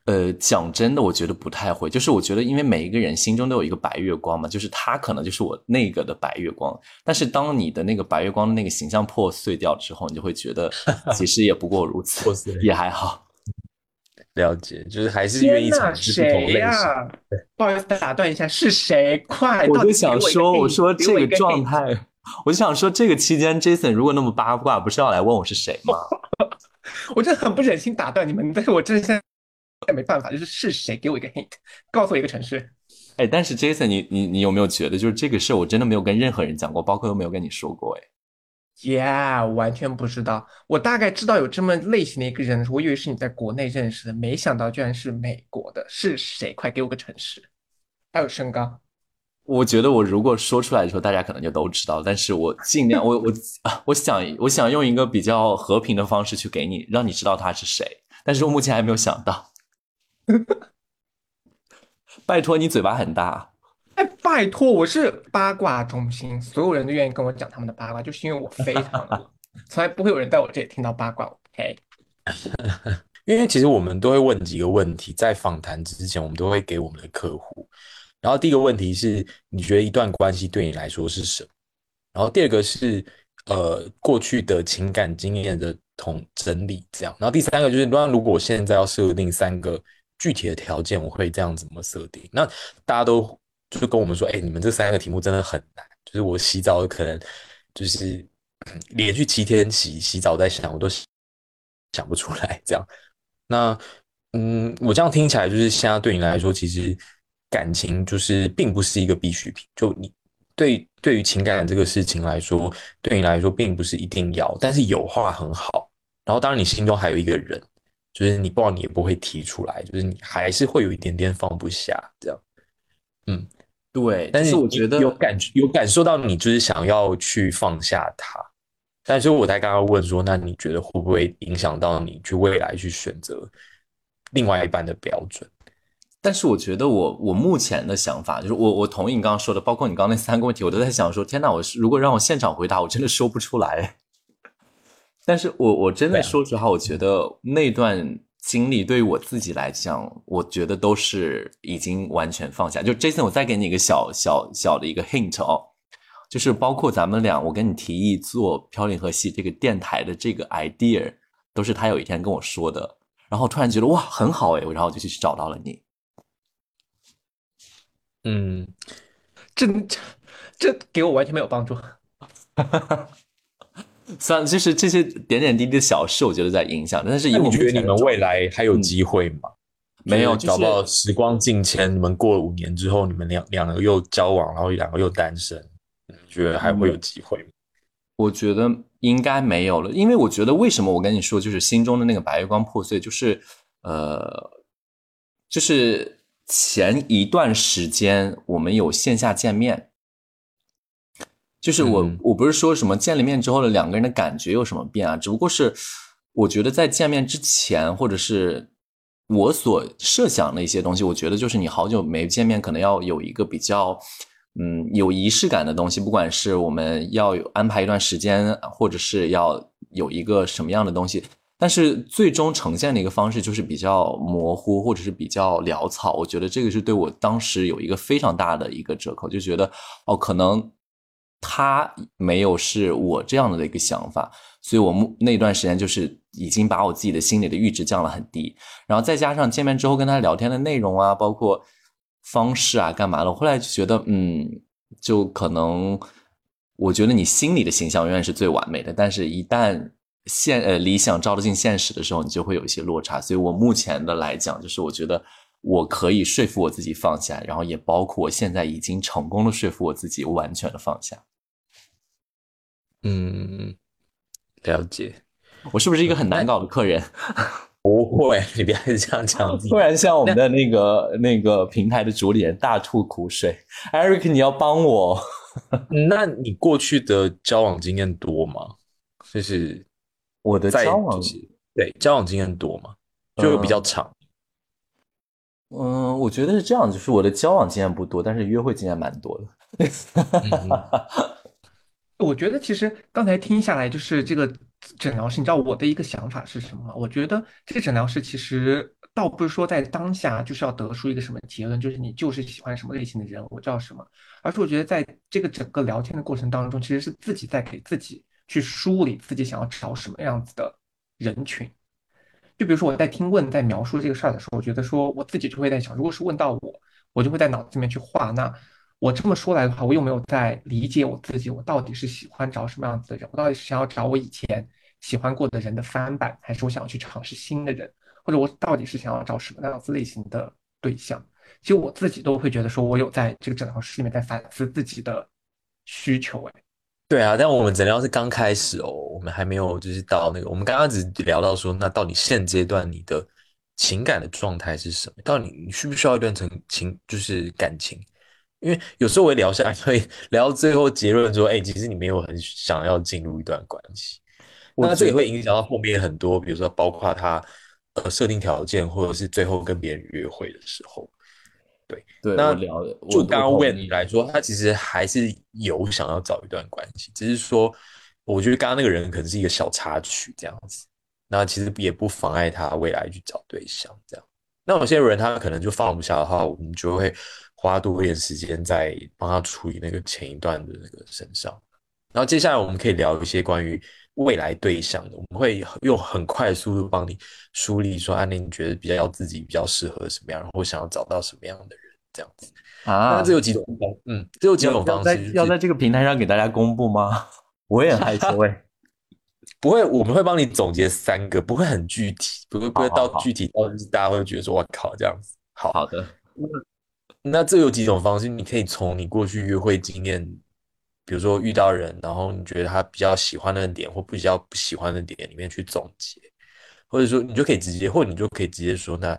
呃，讲真的，我觉得不太会。就是我觉得，因为每一个人心中都有一个白月光嘛，就是他可能就是我那个的白月光。但是当你的那个白月光的那个形象破碎掉之后，你就会觉得 其实也不过如此，也还好。了解，就是还是愿意尝试不同类型。不好意思，打断一下，是谁？快！我就想说，我说这个状态，我就想说这个期间，Jason 如果那么八卦，不是要来问我是谁吗？我真的很不忍心打断你们，但是我真的现在。也没办法，就是是谁给我一个 hint，告诉我一个城市。哎，但是 Jason，你你你有没有觉得，就是这个事我真的没有跟任何人讲过，包括都没有跟你说过？哎，Yeah，完全不知道。我大概知道有这么类型的一个人，我以为是你在国内认识的，没想到居然是美国的。是谁？快给我个城市，还有身高。我觉得我如果说出来的时候，大家可能就都知道。但是我尽量，我我我想我想用一个比较和平的方式去给你，让你知道他是谁。但是我目前还没有想到。拜托你嘴巴很大，哎，拜托，我是八卦中心，所有人都愿意跟我讲他们的八卦，就是因为我非常 从来不会有人在我这里听到八卦。OK，因为其实我们都会问几个问题，在访谈之前，我们都会给我们的客户。然后第一个问题是，你觉得一段关系对你来说是什么？然后第二个是，呃，过去的情感经验的统整理，这样。然后第三个就是，那如果我现在要设定三个。具体的条件我会这样怎么设定？那大家都就是跟我们说，哎，你们这三个题目真的很难。就是我洗澡可能就是连续七天洗洗澡在想，我都想不出来这样。那嗯，我这样听起来就是现在对你来说，其实感情就是并不是一个必需品。就你对对于情感这个事情来说，对你来说并不是一定要，但是有话很好。然后当然你心中还有一个人。就是你不，你也不会提出来，就是你还是会有一点点放不下这样。嗯，对。但是我觉得有感有感受到你就是想要去放下他。但是我才刚刚问说，那你觉得会不会影响到你去未来去选择另外一半的标准？但是我觉得我我目前的想法就是，我我同意你刚刚说的，包括你刚刚那三个问题，我都在想说，天哪，我是如果让我现场回答，我真的说不出来。但是我我真的说实话，我觉得那段经历对于我自己来讲，我觉得都是已经完全放下。就 Jason，我再给你一个小小小的一个 hint 哦，就是包括咱们俩，我跟你提议做飘零河系这个电台的这个 idea，都是他有一天跟我说的。然后突然觉得哇，很好哎，然后我就去找到了你。嗯，这这这给我完全没有帮助。算了，就是这些点点滴滴的小事，我觉得在影响。但是，你觉得你们未来还有机会吗？没有，搞不好时光境迁，你们过了五年之后，你们两两个又交往，然后两个又单身，你觉得还会有机会吗？我觉得应该没有了，因为我觉得为什么我跟你说，就是心中的那个白月光破碎，就是呃，就是前一段时间我们有线下见面。就是我，我不是说什么见了面之后的两个人的感觉有什么变啊，只不过是我觉得在见面之前，或者是我所设想的一些东西，我觉得就是你好久没见面，可能要有一个比较嗯有仪式感的东西，不管是我们要有安排一段时间，或者是要有一个什么样的东西，但是最终呈现的一个方式就是比较模糊，或者是比较潦草。我觉得这个是对我当时有一个非常大的一个折扣，就觉得哦可能。他没有是我这样的一个想法，所以我那段时间就是已经把我自己的心里的阈值降了很低，然后再加上见面之后跟他聊天的内容啊，包括方式啊，干嘛的，我后来就觉得，嗯，就可能我觉得你心里的形象永远是最完美的，但是一旦现呃理想照得进现实的时候，你就会有一些落差。所以我目前的来讲，就是我觉得我可以说服我自己放下，然后也包括我现在已经成功的说服我自己完全的放下。嗯，了解。我是不是一个很难搞的客人？不会，你不要这样讲。突然像我们的那个那个平台的主理人大吐苦水，Eric，你要帮我。那你过去的交往经验多吗？就是我的交往，对交往经验多嘛？就比较长。嗯，我觉得是这样，就是我的交往经验不多，但是约会经验蛮多的。我觉得其实刚才听下来，就是这个诊疗师，你知道我的一个想法是什么吗？我觉得这个诊疗师其实倒不是说在当下就是要得出一个什么结论，就是你就是喜欢什么类型的人，我知道什么，而是我觉得在这个整个聊天的过程当中，其实是自己在给自己去梳理自己想要找什么样子的人群。就比如说我在听问在描述这个事儿的时候，我觉得说我自己就会在想，如果是问到我，我就会在脑子里面去画那。我这么说来的话，我有没有在理解我自己？我到底是喜欢找什么样子的人？我到底是想要找我以前喜欢过的人的翻版，还是我想要去尝试新的人？或者我到底是想要找什么样子类型的对象？其实我自己都会觉得说，我有在这个诊疗室里面在反思自己的需求。哎，对啊，但我们诊疗是刚开始哦，我们还没有就是到那个，我们刚刚只聊到说，那到底现阶段你的情感的状态是什么？到底你需不需要一段成情，就是感情？因为有时候我会聊下来，会聊到最后结论说，哎，其实你没有很想要进入一段关系，那这也会影响到后面很多，比如说包括他呃设定条件，或者是最后跟别人约会的时候，对对。那聊就刚刚问你来说，他其实还是有想要找一段关系，只是说我觉得刚刚那个人可能是一个小插曲这样子，那其实也不妨碍他未来去找对象这样。那有些人他可能就放不下的话，我们就会。花多一点时间在帮他处理那个前一段的那个身上，然后接下来我们可以聊一些关于未来对象的，我们会用很快速度帮你梳理说，安妮你觉得比较要自己比较适合什么样，然后想要找到什么样的人这样子啊？那这有几种方，嗯，这有几种方式，要在这个平台上给大家公布吗？我也很害羞哎，不会，我们会帮你总结三个，不会很具体，不会不会到具体到就是大家会觉得说，我靠这样子，好好的。那这有几种方式，你可以从你过去约会经验，比如说遇到人，然后你觉得他比较喜欢的点或比较不喜欢的点里面去总结，或者说你就可以直接，或者你就可以直接说，那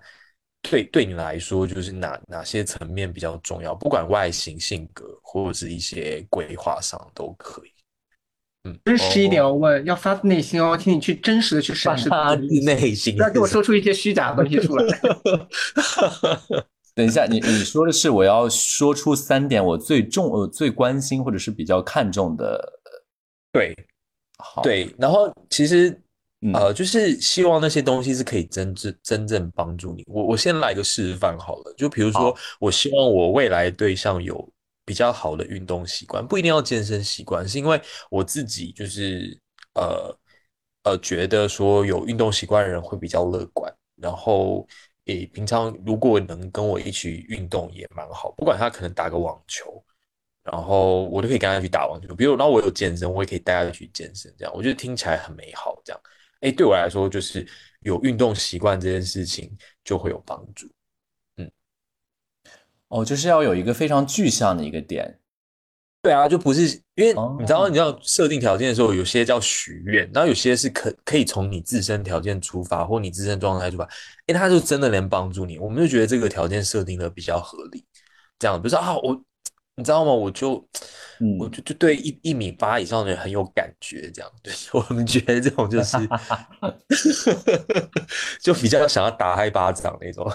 对对你来说就是哪哪些层面比较重要，不管外形、性格或者是一些规划上都可以。嗯，真实一点要问，要发自内心哦，请你去真实的去审视发自内心，不要给我说出一些虚假的东西出来。等一下，你你说的是我要说出三点我最重呃最关心或者是比较看重的，对，好。对，然后其实呃就是希望那些东西是可以真正真正帮助你。我我先来个示范好了，就比如说我希望我未来对象有比较好的运动习惯，不一定要健身习惯，是因为我自己就是呃呃觉得说有运动习惯的人会比较乐观，然后。诶，平常如果能跟我一起运动也蛮好，不管他可能打个网球，然后我都可以跟他去打网球。比如，那我有健身，我也可以带他去健身，这样我觉得听起来很美好。这样，诶，对我来说就是有运动习惯这件事情就会有帮助。嗯，哦，就是要有一个非常具象的一个点。对啊，就不是因为你知道，你要设定条件的时候，有些叫许愿，然后有些是可可以从你自身条件出发，或你自身状态出发，哎，他就真的能帮助你。我们就觉得这个条件设定的比较合理，这样，比如说啊，我你知道吗？我就我就就对一一米八以上的人很有感觉，这样，对 我们觉得这种就是 就比较想要打他一巴掌那种。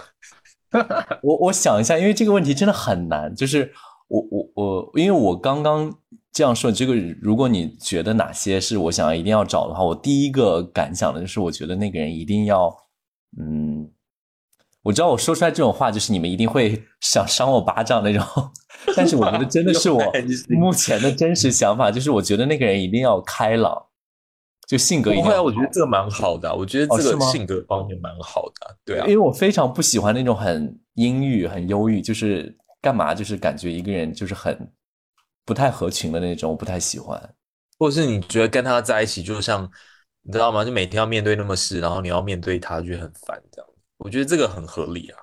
我我想一下，因为这个问题真的很难，就是。我我我，因为我刚刚这样说，这个如果你觉得哪些是我想要一定要找的话，我第一个感想的就是，我觉得那个人一定要，嗯，我知道我说出来这种话，就是你们一定会 想扇我巴掌那种，但是我觉得真的是我 目前的真实想法，就是我觉得那个人一定要开朗，就性格。不会啊，我觉得这个蛮好的，我觉得这个性格方面蛮好的，对啊，因为我非常不喜欢那种很阴郁、很忧郁，就是。干嘛？就是感觉一个人就是很不太合群的那种，我不太喜欢。或者是你觉得跟他在一起，就像你知道吗？就每天要面对那么事，然后你要面对他，就很烦这样。我觉得这个很合理啊。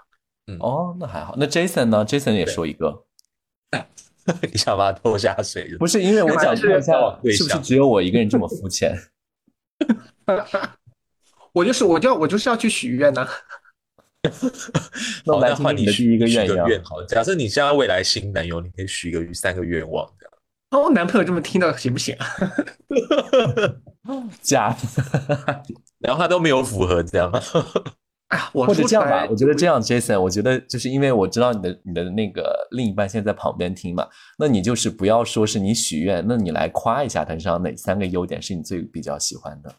嗯，哦，那还好。那 Jason 呢？Jason 也说一个，你想把他拖下水？不是，因为我想看一下，是不是只有我一个人这么肤浅？我就是我就要我就是要去许愿呢。好，们来换你许第一个愿好了。假设你现在未来新男友，你可以许一个三个愿望这样。哦，我男朋友这么听到行不行啊？假，然后他都没有符合这样。或者这样吧，我觉得这样，Jason，我觉得就是因为我知道你的你的那个另一半现在在旁边听嘛，那你就是不要说是你许愿，那你来夸一下他身上哪三个优点是你最比较喜欢的，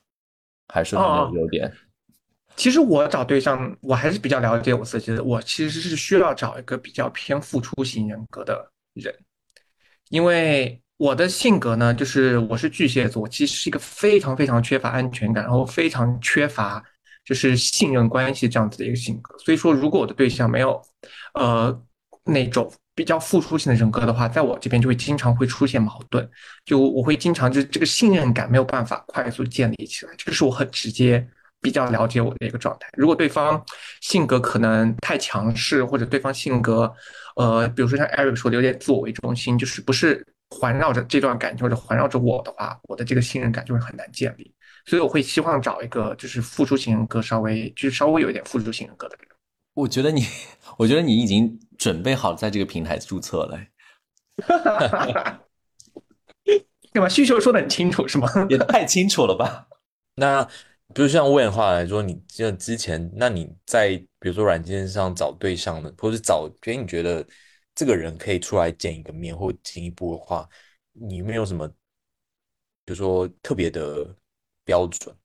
还是说他没有优点？其实我找对象，我还是比较了解我自己的。我其实是需要找一个比较偏付出型人格的人，因为我的性格呢，就是我是巨蟹座，其实是一个非常非常缺乏安全感，然后非常缺乏就是信任关系这样子的一个性格。所以说，如果我的对象没有呃那种比较付出型的人格的话，在我这边就会经常会出现矛盾，就我会经常就这个信任感没有办法快速建立起来，这个是我很直接。比较了解我的一个状态。如果对方性格可能太强势，或者对方性格，呃，比如说像 Eric 说的有点自我为中心，就是不是环绕着这段感情或者环绕着我的话，我的这个信任感就会很难建立。所以我会希望找一个就是付出型人格稍微就是稍微有一点付出型人格的人。我觉得你，我觉得你已经准备好在这个平台注册了，对吧？需求说的很清楚是吗？也太清楚了吧？那比如像问的话来说，你就之前，那你在比如说软件上找对象的，或者找，给你觉得这个人可以出来见一个面或进一步的话，你没有什么，比如说特别的标准？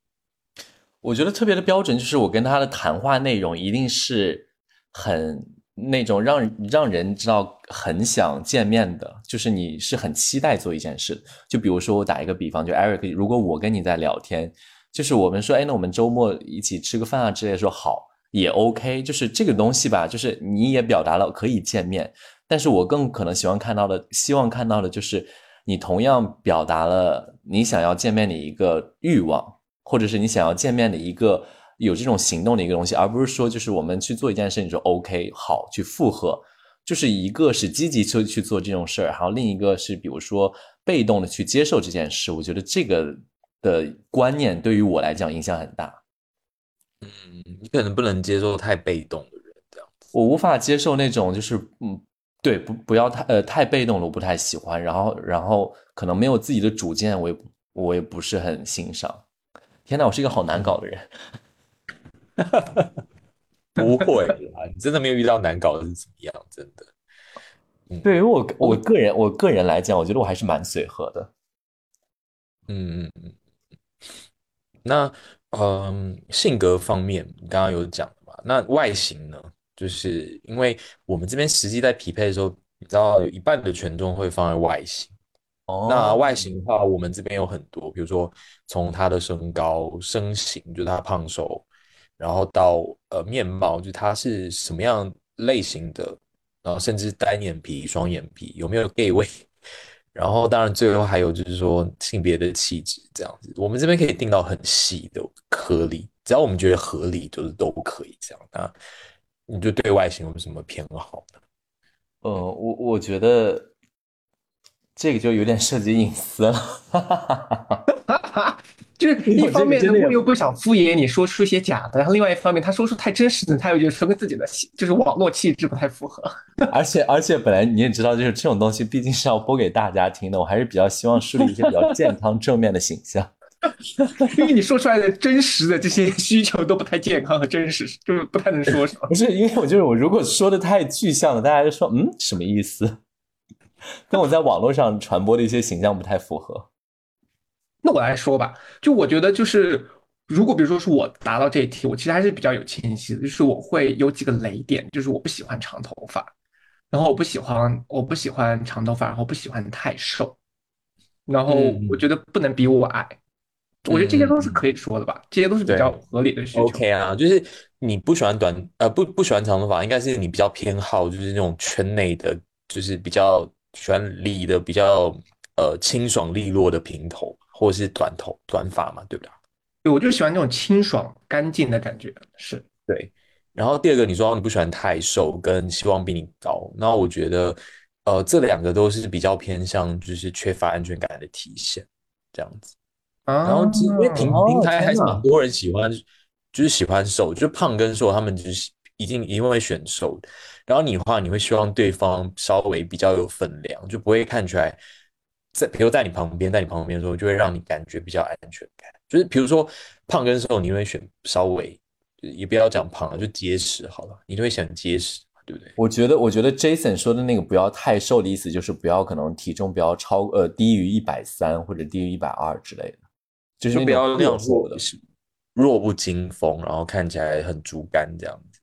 我觉得特别的标准就是我跟他的谈话内容一定是很那种让让人知道很想见面的，就是你是很期待做一件事。就比如说我打一个比方，就 Eric，如果我跟你在聊天。就是我们说，哎，那我们周末一起吃个饭啊之类的，说好也 OK。就是这个东西吧，就是你也表达了可以见面，但是我更可能喜欢看到的，希望看到的就是你同样表达了你想要见面的一个欲望，或者是你想要见面的一个有这种行动的一个东西，而不是说就是我们去做一件事，你说 OK 好去附和，就是一个是积极去去做这种事儿，然后另一个是比如说被动的去接受这件事。我觉得这个。的观念对于我来讲影响很大。嗯，你可能不能接受太被动的人，这样子我无法接受那种就是嗯，对，不不要太呃太被动了，我不太喜欢。然后然后可能没有自己的主见，我也我也不是很欣赏。天哪，我是一个好难搞的人。不会啊，你真的没有遇到难搞的是怎么样？真的。对于我我个人我个人来讲，我觉得我还是蛮随和的。嗯嗯嗯。那嗯，性格方面你刚刚有讲嘛？那外形呢？就是因为我们这边实际在匹配的时候，你知道有一半的权重会放在外形。哦。那外形的话，我们这边有很多，比如说从他的身高、身形，就是他胖瘦，然后到呃面貌，就他是什么样类型的，然后甚至单眼皮、双眼皮，有没有 gay 味？然后，当然，最后还有就是说性别的气质这样子，我们这边可以定到很细的颗粒，只要我们觉得合理，就是都可以这样。那你就对外形有什么偏好呢？呃，我我觉得这个就有点涉及隐私了。就是 一方面，他又不想敷衍你，说出一些假的；然后另外一方面，他说出太真实的，他又觉得说跟自己的就是网络气质不太符合。而 且而且，本来你也知道，就是这种东西毕竟是要播给大家听的，我还是比较希望树立一些比较健康正面的形象。因为你说出来的真实的这些需求都不太健康和真实，就是不太能说什么。不是，因为我就是我，如果说的太具象了，大家就说嗯，什么意思？跟我在网络上传播的一些形象不太符合。那我来说吧，就我觉得就是，如果比如说是我答到这一题，我其实还是比较有清晰的，就是我会有几个雷点，就是我不喜欢长头发，然后我不喜欢我不喜欢长头发，然后不喜欢太瘦，然后我觉得不能比我矮，我觉得这些都是可以说的吧，这些都是比较合理的需求。OK 啊，就是你不喜欢短呃不不喜欢长头发，应该是你比较偏好就是那种圈内的，就是比较喜欢理的比较呃清爽利落的平头。或者是短头短发嘛，对不对？对，我就喜欢那种清爽干净的感觉，是对。然后第二个，你说你不喜欢太瘦，跟希望比你高，那我觉得，呃，这两个都是比较偏向就是缺乏安全感的体现，这样子。啊然后因为平平台还是蛮多人喜欢就是喜欢瘦，就胖跟瘦，他们就是一定一定会选瘦的。然后你的话，你会希望对方稍微比较有分量，就不会看起来在，比如在你旁边，在你旁边的时候，就会让你感觉比较安全感。就是比如说胖跟瘦，你会选稍微，也不要讲胖了，就结实好了，你就会选结实，对不对？我觉得，我觉得 Jason 说的那个不要太瘦的意思，就是不要可能体重不要超呃低于一百三或者低于一百二之类的，就是不要那样弱的，弱不禁风，然后看起来很竹竿这样子。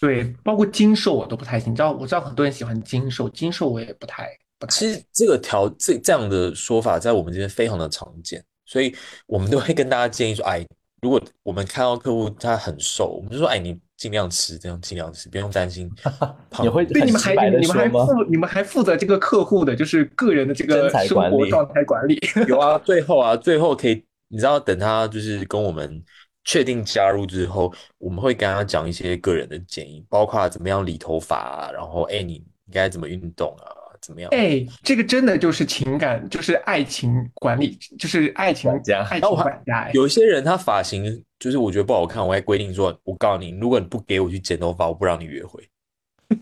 对，包括精瘦我都不太行。你知道，我知道很多人喜欢精瘦，精瘦我也不太不太。其实这个条这这样的说法在我们这边非常的常见，所以我们都会跟大家建议说，哎，如果我们看到客户他很瘦，我们就说，哎，你尽量吃，这样尽量吃，不用担心 胖。你会对你们还你们还负你们还负责这个客户的就是个人的这个生活状态管理。有啊，最后啊，最后可以，你知道，等他就是跟我们。确定加入之后，我们会跟他讲一些个人的建议，包括怎么样理头发啊，然后哎，你应该怎么运动啊，怎么样？哎，这个真的就是情感，就是爱情管理，就是爱情家，爱情管家。有些人他发型就是我觉得不好看，我还规定说，我告诉你，如果你不给我去剪头发，我不让你约会。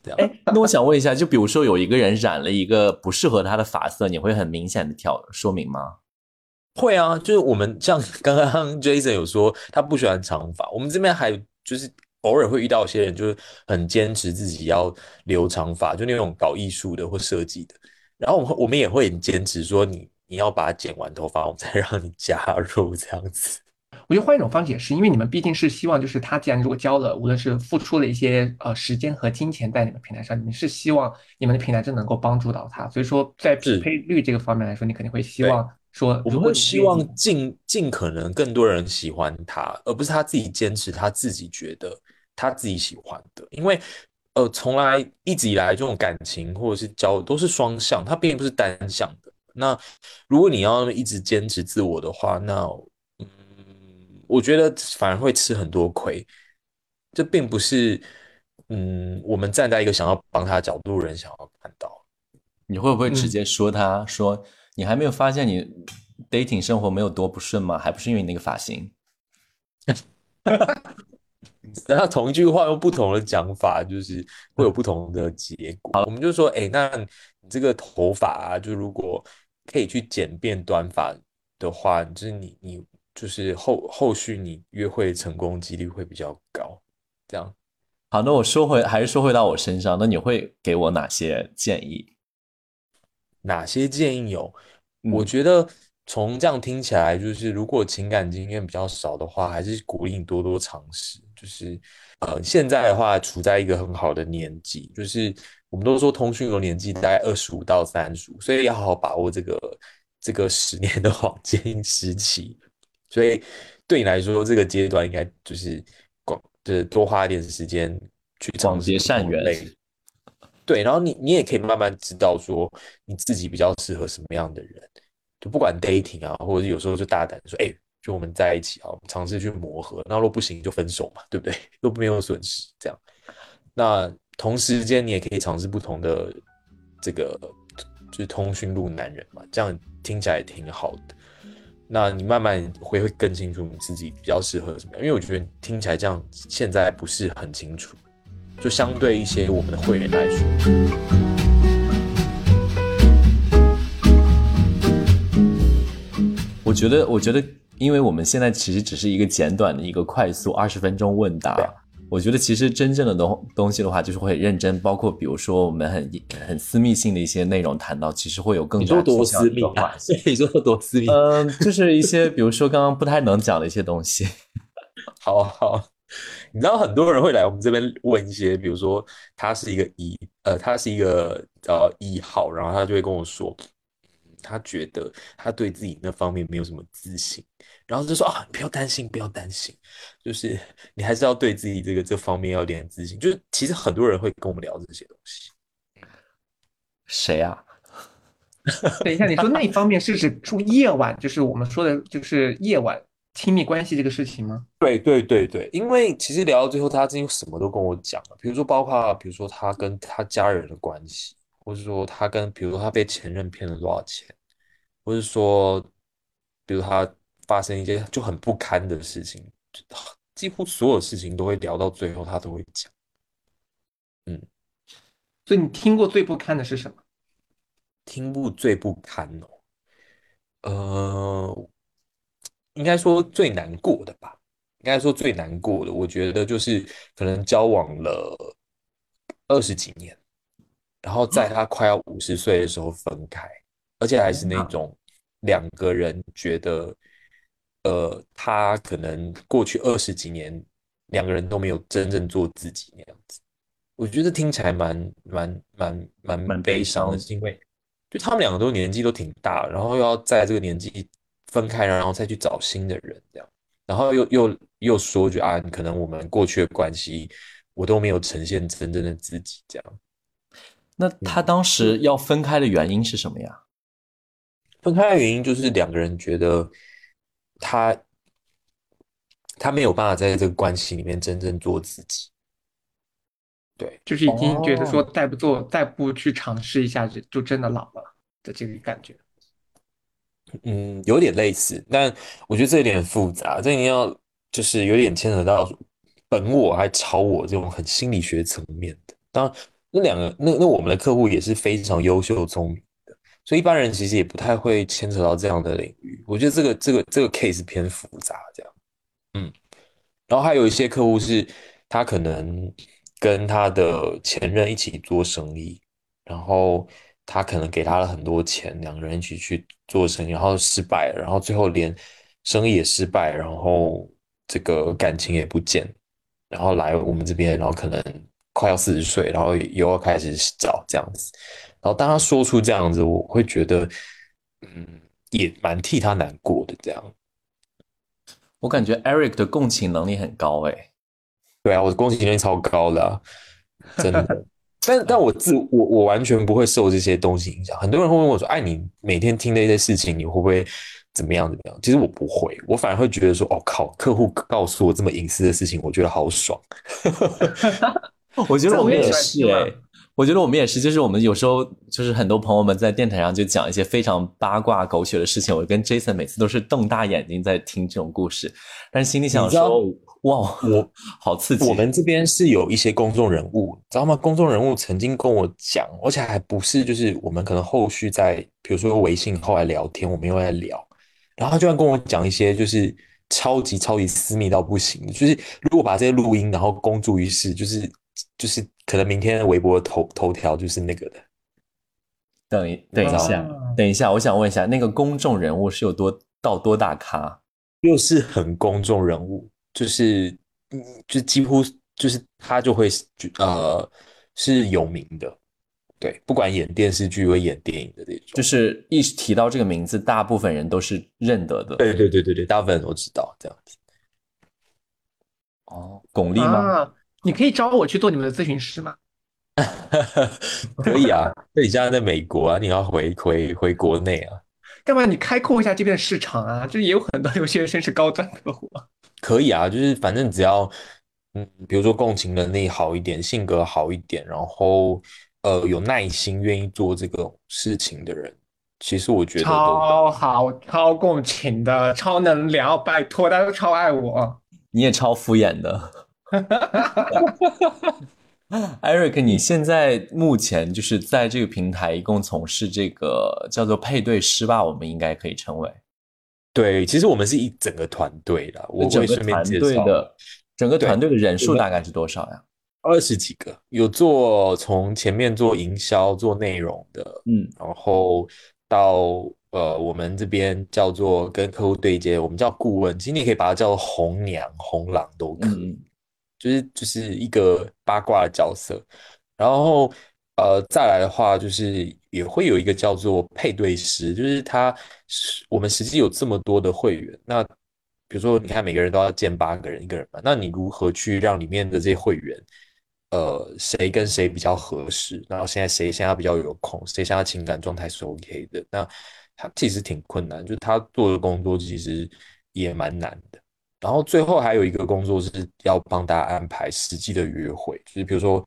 这样。哎，那我想问一下，就比如说有一个人染了一个不适合他的发色，你会很明显的挑说明吗？会啊，就是我们像刚刚 Jason 有说他不喜欢长发，我们这边还就是偶尔会遇到一些人，就是很坚持自己要留长发，就那种搞艺术的或设计的。然后我们我们也会很坚持说，你你要把它剪完头发，我们才让你加入这样子。我觉得换一种方式也是，因为你们毕竟是希望，就是他既然如果交了，无论是付出了一些呃时间和金钱在你们平台上，你们是希望你们的平台真能够帮助到他。所以说，在匹配率这个方面来说，你肯定会希望。说我们会希望尽尽可能更多人喜欢他，而不是他自己坚持他自己觉得他自己喜欢的。因为呃，从来一直以来这种感情或者是交都是双向，它并不是单向的。那如果你要一直坚持自我的话，那嗯，我觉得反而会吃很多亏。这并不是嗯，我们站在一个想要帮他角度的人想要看到。你会不会直接说他说？你还没有发现你 dating 生活没有多不顺吗？还不是因为你那个发型？然后同一句话用不同的讲法，就是会有不同的结果。我们就说，哎，那你这个头发啊，就如果可以去剪变短发的话，就是你你就是后后续你约会成功几率会比较高。这样，好，那我说回还是说回到我身上，那你会给我哪些建议？哪些建议有？我觉得从这样听起来，就是如果情感经验比较少的话，还是鼓励你多多尝试。就是呃，现在的话处在一个很好的年纪，就是我们都说通讯的年纪大概二十五到三十五，所以要好好把握这个这个十年的黄金时期。所以对你来说，这个阶段应该就是广，就是多花一点时间去广结善缘。对，然后你你也可以慢慢知道说你自己比较适合什么样的人，就不管 dating 啊，或者有时候就大胆说，哎，就我们在一起啊，尝试去磨合，那如果不行就分手嘛，对不对？又没有损失，这样。那同时间你也可以尝试不同的这个就是通讯录男人嘛，这样听起来也挺好的。那你慢慢会会更清楚你自己比较适合什么样，因为我觉得听起来这样现在不是很清楚。就相对一些我们的会员来说，我觉得，我觉得，因为我们现在其实只是一个简短的一个快速二十分钟问答，我觉得其实真正的东东西的话，就是会认真，包括比如说我们很很私密性的一些内容谈到，其实会有更加多私密话，你说多私密？嗯，就是一些比如说刚刚不太能讲的一些东西。好好。你知道很多人会来我们这边问一些，比如说他是一个一呃，他是一个呃一号，然后他就会跟我说，他觉得他对自己那方面没有什么自信，然后就说啊，不要担心，不要担心，就是你还是要对自己这个这方面要有点自信。就是其实很多人会跟我们聊这些东西。谁啊？等一下，你说那一方面是指住夜晚，就是我们说的，就是夜晚。亲密关系这个事情吗？对对对对，因为其实聊到最后，他真的什么都跟我讲了，比如说包括，比如说他跟他家人的关系，或者说他跟，比如说他被前任骗了多少钱，或者说，比如他发生一些就很不堪的事情，几乎所有事情都会聊到最后，他都会讲。嗯所以你听过最不堪的是什么？听不最不堪哦，呃，应该说最难过的吧，应该说最难过的，我觉得就是可能交往了二十几年，然后在他快要五十岁的时候分开，而且还是那种两个人觉得，呃，他可能过去二十几年两个人都没有真正做自己那样子，我觉得听起来蛮蛮蛮蛮蛮悲悲伤伤的，是因为就他们两个都年纪都挺大，然后又要在这个年纪分开，然后再去找新的人，这样，然后又又又说句啊，可能我们过去的关系我都没有呈现真正的自己，这样。那他当时要分开的原因是什么呀？分开的原因就是两个人觉得他他没有办法在这个关系里面真正做自己。对，就是已经觉得说哦再不做，再不去尝试一下，就就真的老了的这个感觉。嗯，有点类似，但我觉得这有点复杂，这一定要就是有点牵扯到本我还超我这种很心理学层面的。当然，那两个那那我们的客户也是非常优秀聪明的，所以一般人其实也不太会牵扯到这样的领域。我觉得这个这个这个 case 偏复杂，这样。嗯，然后还有一些客户是他可能跟他的前任一起做生意，然后他可能给他了很多钱，两个人一起去做生意，然后失败了，然后最后连生意也失败，然后这个感情也不见，然后来我们这边，然后可能快要四十岁，然后又要开始找这样子，然后当他说出这样子，我会觉得，嗯，也蛮替他难过的这样。我感觉 Eric 的共情能力很高欸诶。对啊，我的共情能力超高的啊、真的。但但我自我我完全不会受这些东西影响。很多人会问我说：“哎，你每天听那些事情，你会不会怎么样怎么样？”其实我不会，我反而会觉得说：“哦靠，客户告诉我这么隐私的事情，我觉得好爽。我觉得我们也是诶，我觉得我们也是，就是我们有时候就是很多朋友们在电台上就讲一些非常八卦狗血的事情，我跟 Jason 每次都是瞪大眼睛在听这种故事，但是心里想说，哇，我 好刺激！我们这边是有一些公众人物，知道吗？公众人物曾经跟我讲，而且还不是就是我们可能后续在比如说微信后来聊天，我们又在聊，然后他居然跟我讲一些就是超级超级私密到不行，就是如果把这些录音然后公诸于世，就是就是可能明天的微博头头条就是那个的。等一等一下，哦等一下，我想问一下，那个公众人物是有多到多大咖？又是很公众人物，就是嗯，就几乎就是他就会呃是有名的，对，不管演电视剧或演电影的那种，就是一提到这个名字，大部分人都是认得的。对对对对对，大部分人都知道这样子。哦，巩俐吗？啊，你可以招我去做你们的咨询师吗？可以啊，那你现在在美国啊，你要回回回国内啊，干嘛你开阔一下这边的市场啊？这也有很多留学生是高端客户啊。可以啊，就是反正只要嗯，比如说共情能力好一点，性格好一点，然后呃有耐心，愿意做这个事情的人，其实我觉得都超好，超共情的，超能聊，拜托，大家都超爱我。你也超敷衍的。Eric，你现在目前就是在这个平台一共从事这个叫做配对师吧，我们应该可以称为对。其实我们是一整个团队的，我整个会顺便团介绍。队的整个团队的人数大概是多少呀？二十几个，有做从前面做营销、做内容的，嗯，然后到呃我们这边叫做跟客户对接，我们叫顾问，其实你可以把它叫做红娘、红郎都可以，嗯就是就是一个八卦的角色。然后呃再来的话，就是也会有一个叫做配对师，就是他是我们实际有这么多的会员，那比如说你看每个人都要见八个人一个人嘛，那你如何去让里面的这些会员？呃，谁跟谁比较合适？然后现在谁现在比较有空？谁现在情感状态是 OK 的？那他其实挺困难，就他做的工作其实也蛮难的。然后最后还有一个工作是要帮大家安排实际的约会，就是比如说，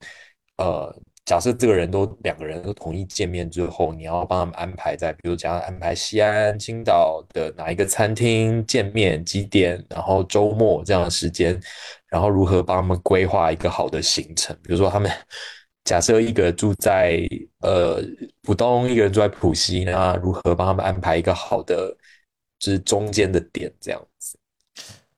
呃，假设这个人都两个人都同意见面之后，你要帮他们安排在，比如讲安排西安、青岛的哪一个餐厅见面几点，然后周末这样的时间，然后如何帮他们规划一个好的行程。比如说他们假设一个住在呃浦东，一个人住在浦西，那如何帮他们安排一个好的就是中间的点这样。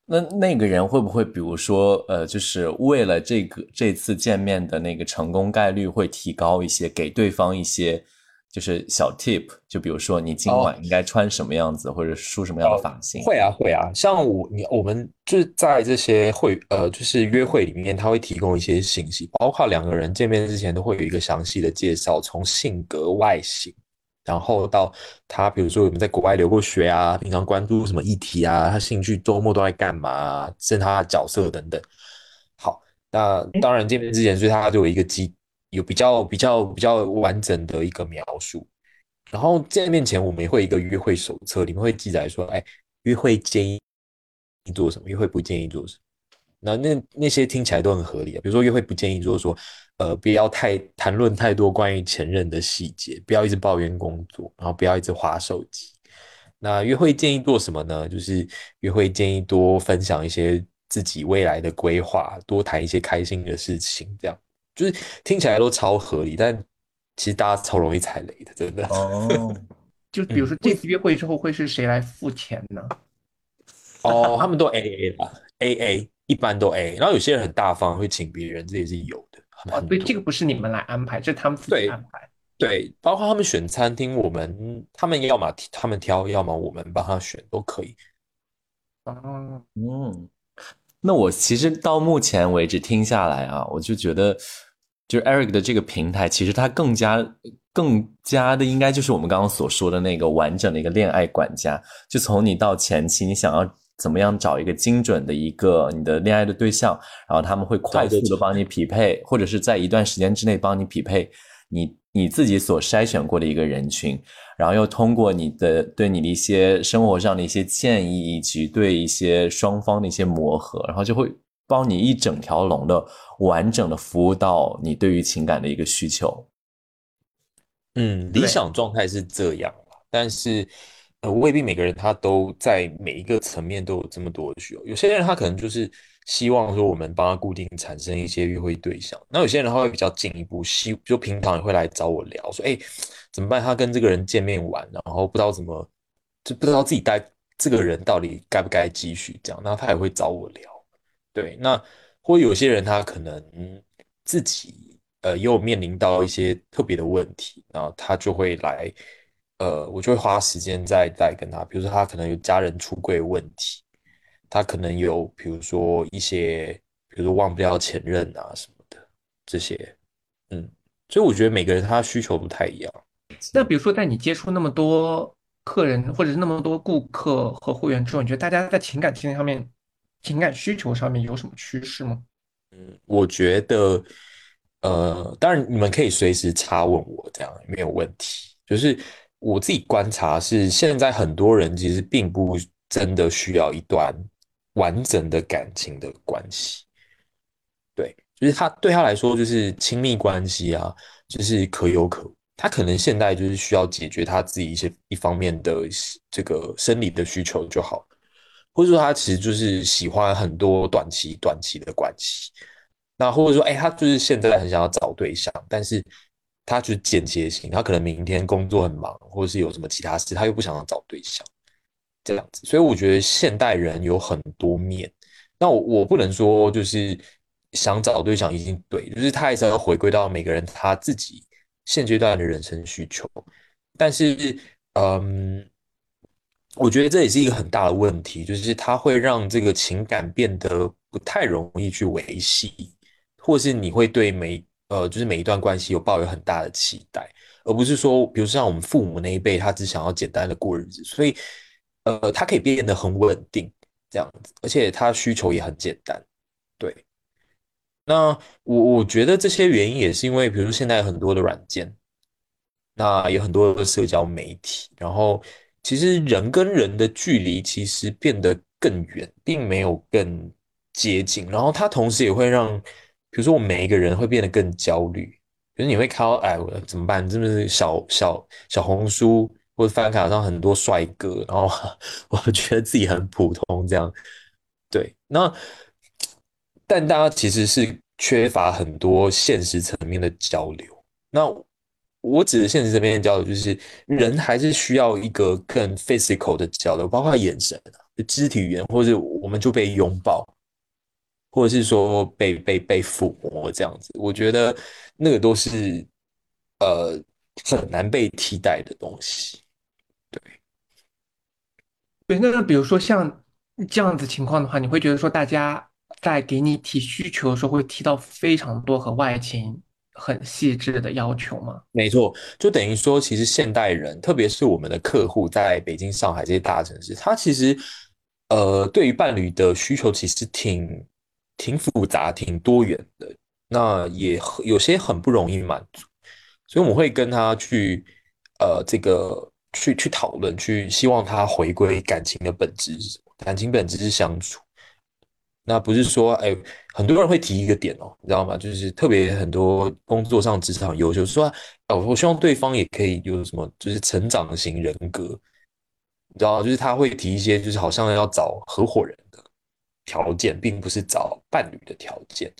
那那个人会不会，比如说，呃，就是为了这个这次见面的那个成功概率会提高一些，给对方一些就是小 tip，就比如说你今晚应该穿什么样子，或者梳什么样的发型？会啊，会啊。像我你我们就是在这些会呃，就是约会里面，他会提供一些信息，包括两个人见面之前都会有一个详细的介绍，从性格、外形。然后到他，比如说我们在国外留过学啊，平常关注什么议题啊，他兴趣周末都在干嘛，甚至他的角色等等。好，那当然见面之前，所以他就有一个基，有比较比较比较完整的一个描述。然后见面前，我们也会一个约会手册，里面会记载说，哎，约会建议你做什么，约会不建议做什么。那那那些听起来都很合理啊，比如说约会不建议就是说。呃，不要太谈论太多关于前任的细节，不要一直抱怨工作，然后不要一直划手机。那约会建议做什么呢？就是约会建议多分享一些自己未来的规划，多谈一些开心的事情，这样就是听起来都超合理，但其实大家超容易踩雷的，真的。哦，就比如说这次约会之后会是谁来付钱呢？哦，他们都 A A 吧，A A 一般都 A，然后有些人很大方，会请别人，这也是有的。哦，对，这个不是你们来安排，这是他们自己安排。对，包括他们选餐厅，我们他们要么他们挑，要么我们帮他选，都可以。哦，嗯，那我其实到目前为止听下来啊，我就觉得，就是 Eric 的这个平台，其实它更加更加的应该就是我们刚刚所说的那个完整的一个恋爱管家，就从你到前期，你想要。怎么样找一个精准的一个你的恋爱的对象，然后他们会快速的帮你匹配，或者是在一段时间之内帮你匹配你你自己所筛选过的一个人群，然后又通过你的对你的一些生活上的一些建议，以及对一些双方的一些磨合，然后就会帮你一整条龙的完整的服务到你对于情感的一个需求。嗯，理想状态是这样但是。呃，未必每个人他都在每一个层面都有这么多的需求。有些人他可能就是希望说我们帮他固定产生一些约会对象。那有些人他会比较进一步，希就平常也会来找我聊，说哎怎么办？他跟这个人见面完，然后不知道怎么，就不知道自己带这个人到底该不该继续这样。那他也会找我聊。对，那或有些人他可能自己呃也有面临到一些特别的问题，然后他就会来。呃，我就会花时间在在跟他，比如说他可能有家人出柜问题，他可能有比如说一些，比如说忘不掉前任啊什么的这些，嗯，所以我觉得每个人他需求不太一样。那比如说在你接触那么多客人或者是那么多顾客和会员之后，你觉得大家在情感经验上面、情感需求上面有什么趋势吗？嗯，我觉得，呃，当然你们可以随时插问我，这样没有问题，就是。我自己观察是，现在很多人其实并不真的需要一段完整的感情的关系，对，就是他对他来说就是亲密关系啊，就是可有可无。他可能现在就是需要解决他自己一些一方面的这个生理的需求就好，或者说他其实就是喜欢很多短期短期的关系，那或者说哎，他就是现在很想要找对象，但是。他就是间接性，他可能明天工作很忙，或者是有什么其他事，他又不想要找对象，这样子。所以我觉得现代人有很多面。那我我不能说就是想找对象已经对，就是他还是要回归到每个人他自己现阶段的人生需求。但是，嗯，我觉得这也是一个很大的问题，就是它会让这个情感变得不太容易去维系，或是你会对每。呃，就是每一段关系有抱有很大的期待，而不是说，比如像我们父母那一辈，他只想要简单的过日子，所以，呃，他可以变得很稳定这样子，而且他需求也很简单。对，那我我觉得这些原因也是因为，比如说现在很多的软件，那有很多的社交媒体，然后其实人跟人的距离其实变得更远，并没有更接近，然后它同时也会让。比如说，我们每一个人会变得更焦虑，就是你会看到，哎，我怎么办？是不是小小小红书或者翻卡上很多帅哥，然后 我觉得自己很普通这样。对，那但大家其实是缺乏很多现实层面的交流。那我指的现实层面的交流，就是人还是需要一个更 physical 的交流，包括眼神、肢体语言，或者我们就被拥抱。或者是说被被被抚摸这样子，我觉得那个都是呃很难被替代的东西。对，对，那比如说像这样子情况的话，你会觉得说大家在给你提需求的时候，会提到非常多和外勤很细致的要求吗？没错，就等于说，其实现代人，特别是我们的客户，在北京、上海这些大城市，他其实呃对于伴侣的需求其实挺。挺复杂、挺多元的，那也有些很不容易满足，所以我们会跟他去，呃，这个去去讨论，去希望他回归感情的本质是什么？感情本质是相处，那不是说，哎，很多人会提一个点哦，你知道吗？就是特别很多工作上职场优秀，说，哦，我希望对方也可以有什么，就是成长型人格，你知道，就是他会提一些，就是好像要找合伙人。条件并不是找伴侣的条件，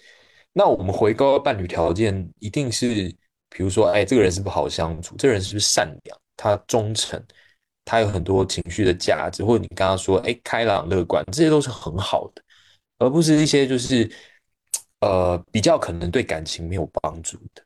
那我们回高伴侣条件，一定是比如说，哎，这个人是不好相处，这个人是不是善良，他忠诚，他有很多情绪的价值，或者你刚刚说，哎，开朗乐观，这些都是很好的，而不是一些就是呃比较可能对感情没有帮助的。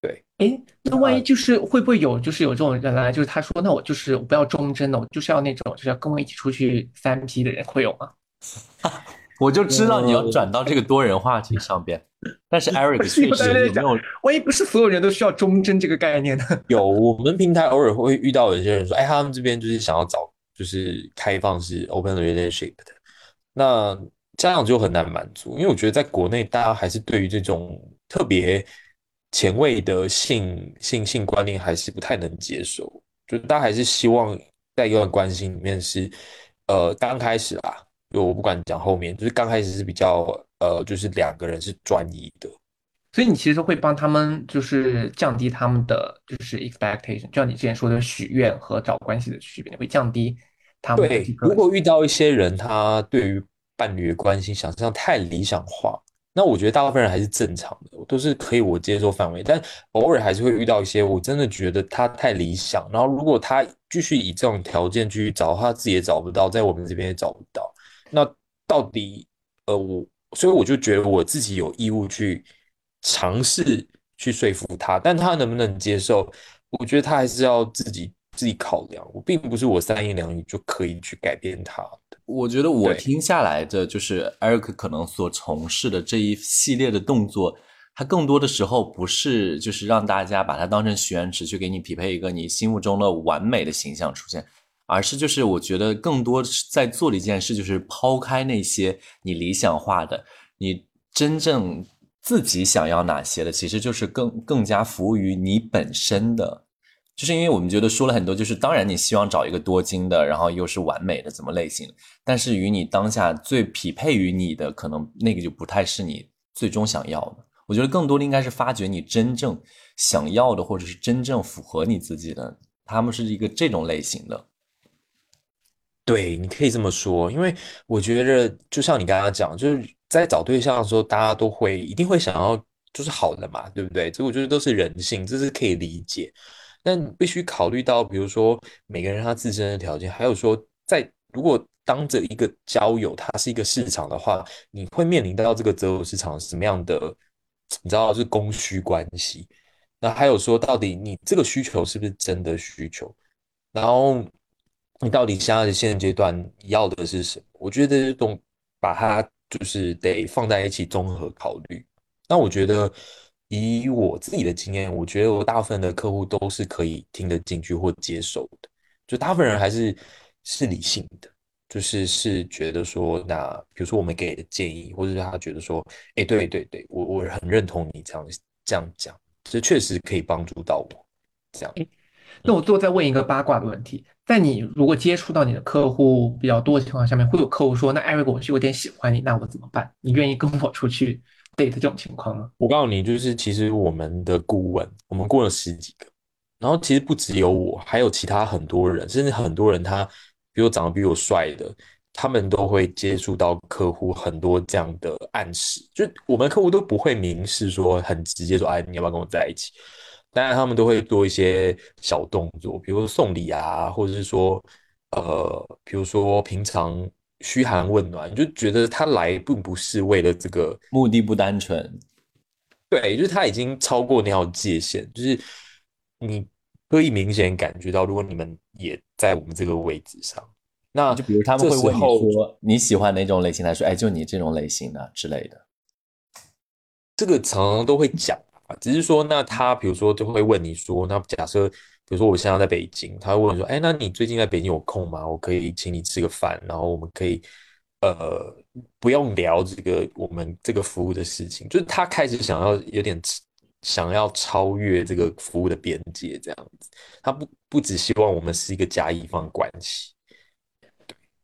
对，哎，那万一就是会不会有就是有这种人来，就是他说，那我就是我不要忠贞的，我就是要那种就是要跟我一起出去三 P 的人，会有吗？我就知道你要转到这个多人话题上边，但是 Eric 确实有没有？万一不是所有人都需要忠贞这个概念呢？有，我们平台偶尔会遇到有些人说，哎，他们这边就是想要找就是开放式 open relationship 的，那这样就很难满足，因为我觉得在国内大家还是对于这种特别前卫的性性性观念还是不太能接受，就大家还是希望在一段关系里面是呃刚开始啊。就我不管讲后面，就是刚开始是比较呃，就是两个人是专一的，所以你其实会帮他们就是降低他们的就是 expectation，就像你之前说的许愿和找关系的区别，你会降低他们。对，如果遇到一些人，他对于伴侣的关系想象太理想化，那我觉得大部分人还是正常的，都是可以我接受范围，但偶尔还是会遇到一些我真的觉得他太理想，然后如果他继续以这种条件继续找，他自己也找不到，在我们这边也找不到。那到底，呃，我所以我就觉得我自己有义务去尝试去说服他，但他能不能接受，我觉得他还是要自己自己考量。我并不是我三言两语就可以去改变他的。我觉得我听下来的就是 Eric 可能所从事的这一系列的动作，他更多的时候不是就是让大家把它当成许愿池去给你匹配一个你心目中的完美的形象出现。而是就是我觉得更多在做的一件事，就是抛开那些你理想化的，你真正自己想要哪些的，其实就是更更加服务于你本身的。就是因为我们觉得说了很多，就是当然你希望找一个多金的，然后又是完美的怎么类型，但是与你当下最匹配于你的，可能那个就不太是你最终想要的。我觉得更多的应该是发掘你真正想要的，或者是真正符合你自己的，他们是一个这种类型的。对，你可以这么说，因为我觉得，就像你刚刚讲，就是在找对象的时候，大家都会一定会想要就是好的嘛，对不对？这我觉得都是人性，这是可以理解。但必须考虑到，比如说每个人他自身的条件，还有说，在如果当着一个交友，它是一个市场的话，你会面临到这个择偶市场什么样的？你知道是供需关系。那还有说，到底你这个需求是不是真的需求？然后。你到底现在的现阶段要的是什么？我觉得这种把它就是得放在一起综合考虑。那我觉得以我自己的经验，我觉得我大部分的客户都是可以听得进去或接受的。就大部分人还是是理性的，就是是觉得说，那比如说我们给的建议，或者是他觉得说，哎，对对对，我我很认同你这样这样讲，这确实可以帮助到我。这样，那我最后再问一个八卦的问题。在你如果接触到你的客户比较多的情况下面，会有客户说：“那艾瑞克，我是有点喜欢你，那我怎么办？你愿意跟我出去 date 这种情况吗？我告诉你，就是其实我们的顾问，我们过了十几个，然后其实不只有我，还有其他很多人，甚至很多人他比我长得比我帅的，他们都会接触到客户很多这样的暗示，就我们客户都不会明示说很直接说，哎，你要不要跟我在一起？当然他们都会做一些小动作，比如说送礼啊，或者是说，呃，比如说平常嘘寒问暖，就觉得他来并不是为了这个目的不单纯。对，就是他已经超过那条界限，就是你可以明显感觉到，如果你们也在我们这个位置上，那就比如他们会问你说你喜欢哪种类型，来说哎，就你这种类型的之类的。这个常常都会讲啊，只是说，那他比如说就会问你说，那假设比如说我现在在北京，他会问说，哎，那你最近在北京有空吗？我可以请你吃个饭，然后我们可以呃不用聊这个我们这个服务的事情，就是他开始想要有点想要超越这个服务的边界，这样子，他不不只希望我们是一个甲乙方关系。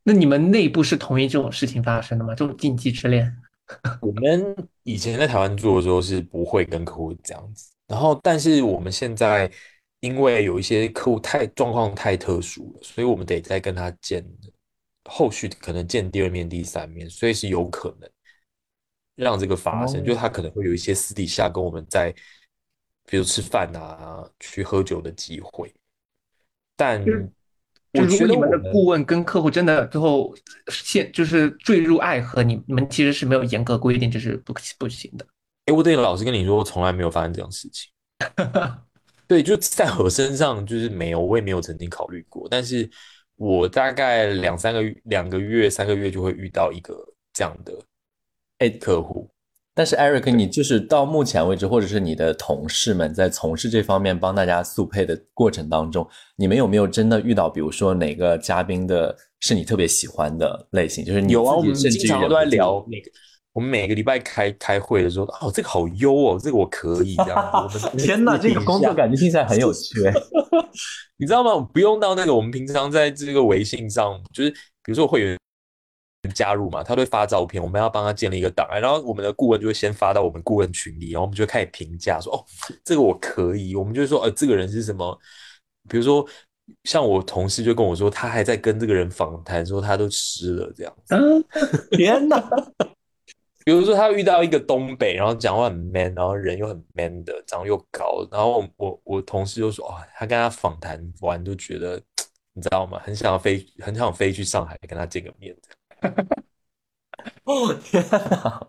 那你们内部是同意这种事情发生的吗？这种禁忌之恋？我们以前在台湾做的时候是不会跟客户这样子，然后但是我们现在因为有一些客户太状况太特殊了，所以我们得再跟他见，后续可能见第二面、第三面，所以是有可能让这个发生，哦。就他可能会有一些私底下跟我们在，比如吃饭啊、去喝酒的机会，但就如果你们的觉得顾问跟客户真的最后陷就是坠入爱河，你你们其实是没有严格规定这是不不行的。哎，我得老实跟你说，我从来没有发生这种事情。对，就在我身上就是没有，我也没有曾经考虑过。但是我大概两三个月、两个月、三个月就会遇到一个这样的哎客户。但是 Eric，你就是到目前为止，或者是你的同事们在从事这方面帮大家速配的过程当中，你们有没有真的遇到，比如说哪个嘉宾的是你特别喜欢的类型？就是你有啊，我们经常都在聊那个。我们每个礼拜开开会的时候，哦，这个好优哦，这个我可以这样。我们 天哪，这个工作感。感觉听起来很有趣。哎你知道吗？不用到那个，我们平常在这个微信上，就是比如说会员加入嘛，他都会发照片，我们要帮他建立一个档案，然后我们的顾问就会先发到我们顾问群里，然后我们就会开始评价说，哦，这个我可以，我们就会说，呃，这个人是什么？比如说像我同事就跟我说，他还在跟这个人访谈，说他都湿了这样子。嗯，天哪！比如说他遇到一个东北，然后讲话很 man，然后人又很 man 的，长得又高，然后我我我同事就说，哦，他跟他访谈完就觉得，你知道吗？很想要飞，很想飞去上海跟他见个面。哦天哪！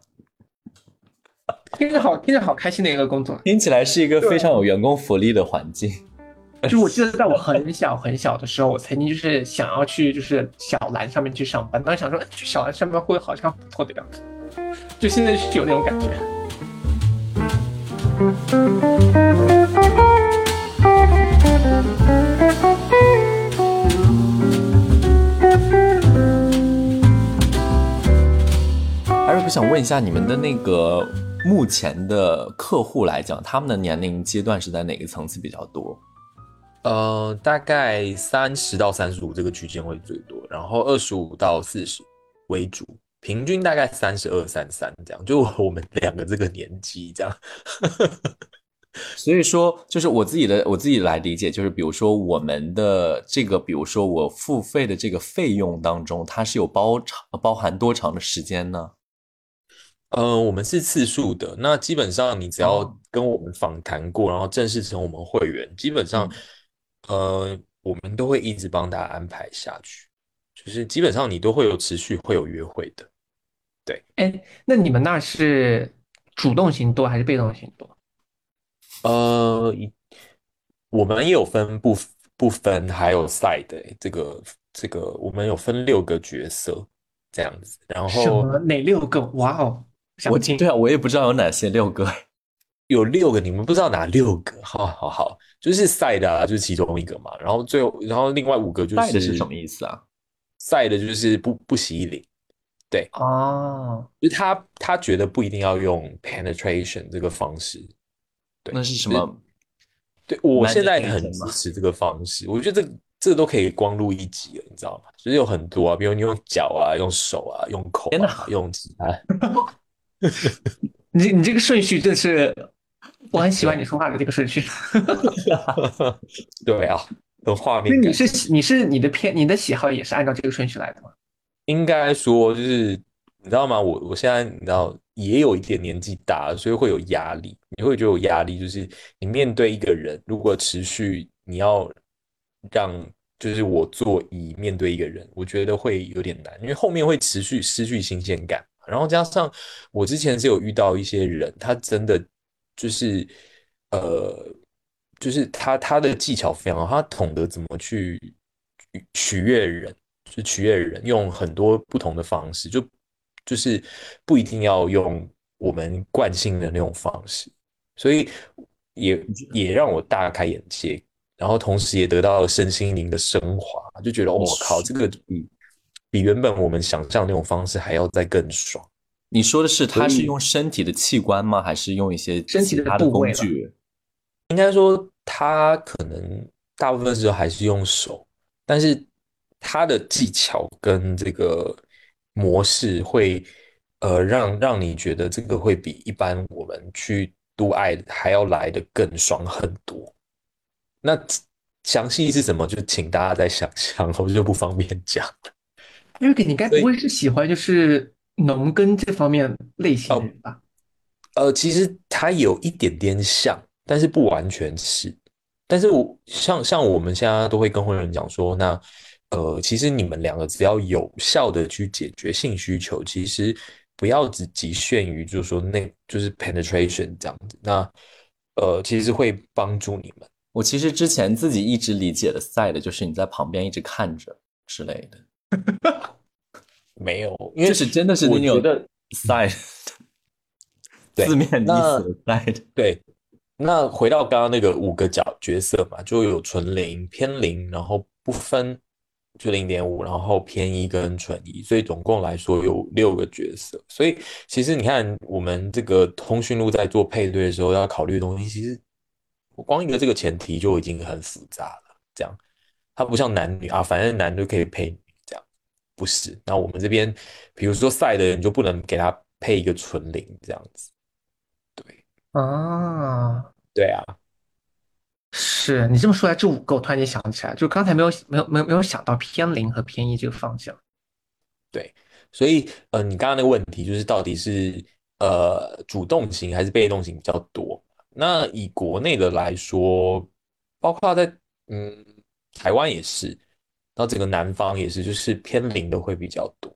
听着好听着好开心的一个工作。听起来是一个非常有员工福利的环境。就是我记得在我很小很小的时候，我曾经就是想要去就是小蓝上面去上班，当时想说哎去小蓝上班会好像不错的样子，就现在是有那种感觉。艾瑞克想问一下，你们的那个目前的客户来讲，他们的年龄阶段是在哪个层次比较多？呃，大概三十到三十五这个区间会最多，然后二十五到四十为主，平均大概三十二、三三这样，就我们两个这个年纪这样。所以说，就是我自己的我自己来理解，就是比如说我们的这个，比如说我付费的这个费用当中，它是有包长包含多长的时间呢？呃，我们是次数的，那基本上你只要哦跟我们访谈过，然后正式成我们会员，基本上，呃，我们都会一直帮大家安排下去，就是基本上你都会有持续会有约会的。对哎，那你们那是主动型多还是被动型多？呃，一我们也有分不不分，还有 side 欸这个这个，我们有分六个角色这样子，然后什么哪六个？哇哦，想我听。对啊，我也不知道有哪些六个。有六个，你们不知道哪六个？好好好，就是 side 啊，就是其中一个嘛，然后最后，然后另外五个就带的是是什么意思啊？side 就是不不洗衣领，哦，就是他他觉得不一定要用 penetration 这个方式，对那是什么？对我现在很支持这个方式，我觉得这这都可以光录一集了，你知道吗？就是有很多啊，比如你用脚啊，用手啊，用口啊，用其他，你你这个顺序真是，我很喜欢你说话的这个顺序。对啊，有画面。那你是你是你的偏你的喜好也是按照这个顺序来的吗？应该说就是你知道吗？我我现在你知道也有一点年纪大了，所以会有压力。你会觉得有压力，就是你面对一个人，如果持续你要让就是我做以面对一个人，我觉得会有点难，因为后面会持续失去新鲜感。然后加上我之前是有遇到一些人，他真的就是呃，就是他他的技巧非常好，他懂得怎么去取悦人，就取悦人，用很多不同的方式，就就是不一定要用我们惯性的那种方式，所以也也让我大开眼界，然后同时也得到了身心灵的升华，就觉得我靠，这个比比原本我们想象那种方式还要再更爽。你说的是他是用身体的器官吗？还是用一些身体的工具？应该说他可能大部分时候还是用手，但是他的技巧跟这个模式会呃让让你觉得这个会比一般我们去度爱还要来的更爽很多。那详细是什么，就请大家再想象，我就不方便讲。Eric，你该不会是喜欢就是农耕这方面类型的人吧？呃，其实它有一点点像，但是不完全是。但是我像像我们现在都会跟会员讲说，那呃，其实你们两个只要有效的去解决性需求，其实不要只局限于就是说那就是 penetration 这样子，那呃，其实会帮助你们。我其实之前自己一直理解的 side 就是你在旁边一直看着之类的，没有，因为就是真的是那种我觉得 side 对字面意思 side。对，那回到刚刚那个五个角角色嘛，就有纯零、偏零，然后不分就零点五，然后偏一跟纯一，所以总共来说有六个角色。所以其实你看，我们这个通讯录在做配对的时候要考虑的东西，其实我光一个这个前提就已经很复杂了。这样，它不像男女啊，反正男就可以配不是。那我们这边，比如说赛的人就不能给他配一个纯零这样子。对啊，对啊，是你这么说来，这五个我突然间想起来，就刚才没有没有没有没有想到偏零和偏一这个方向。对所以，呃，你刚刚那个问题就是到底是呃主动型还是被动型比较多？那以国内的来说，包括在嗯台湾也是，然后整个南方也是，就是偏零的会比较多。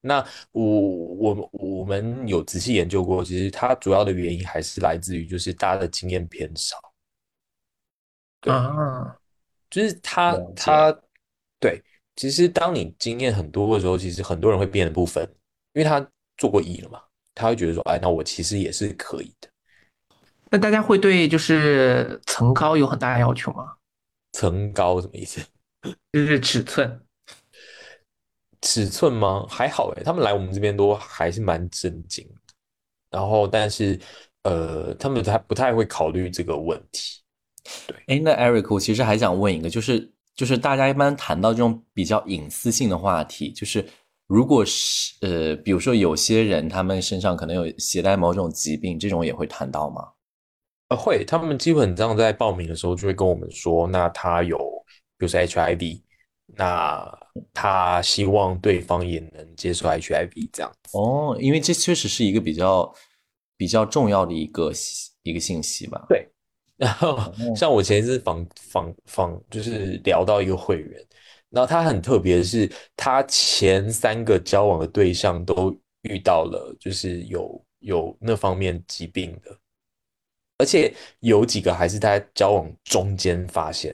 那我我我们有仔细研究过，其实它主要的原因还是来自于就是大家的经验偏少。对啊，就是他他对，其实当你经验很多的时候，其实很多人会变得不分，因为他做过一了嘛，他会觉得说，哎，那我其实也是可以的。那大家会对就是层高有很大的要求吗？层高什么意思？就是尺寸。尺寸吗？还好诶，他们来我们这边都还是蛮震惊的。然后，但是呃，他们他不太会考虑这个问题。哎，那 Eric，我其实还想问一个，就是就是大家一般谈到这种比较隐私性的话题，就是如果是呃，比如说有些人他们身上可能有携带某种疾病，这种也会谈到吗？呃，会，他们基本上在报名的时候就会跟我们说，那他有，比如说 HIV，那他希望对方也能接受 HIV 这样子。哦，因为这确实是一个比较比较重要的一个信一个信息吧。对，然后 像我前一次访访访，就是聊到一个会员，然后他很特别的是，他前三个交往的对象都遇到了，就是有有那方面疾病的，而且有几个还是在交往中间发现，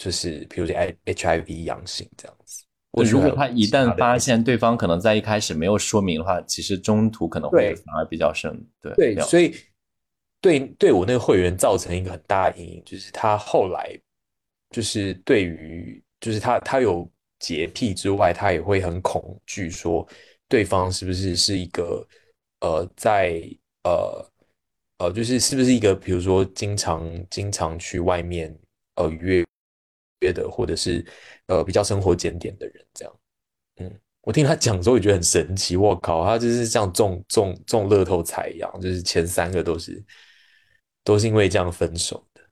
就是比如说 HIV 阳性这样子。我如果他一旦发现对方可能在一开始没有说明的话，其实中途可能会对反而比较深。对对，所以对对我那个会员造成一个很大的阴影，就是他后来就是对于就是他他有洁癖之外，他也会很恐惧说对方是不是是一个呃在呃呃就是是不是一个比如说经常经常去外面呃约约的，或者是呃比较生活检点的人这样。嗯我听他讲的时候也觉得很神奇，我靠，他就是像中中中乐透彩一样，就是前三个都是都是因为这样分手的。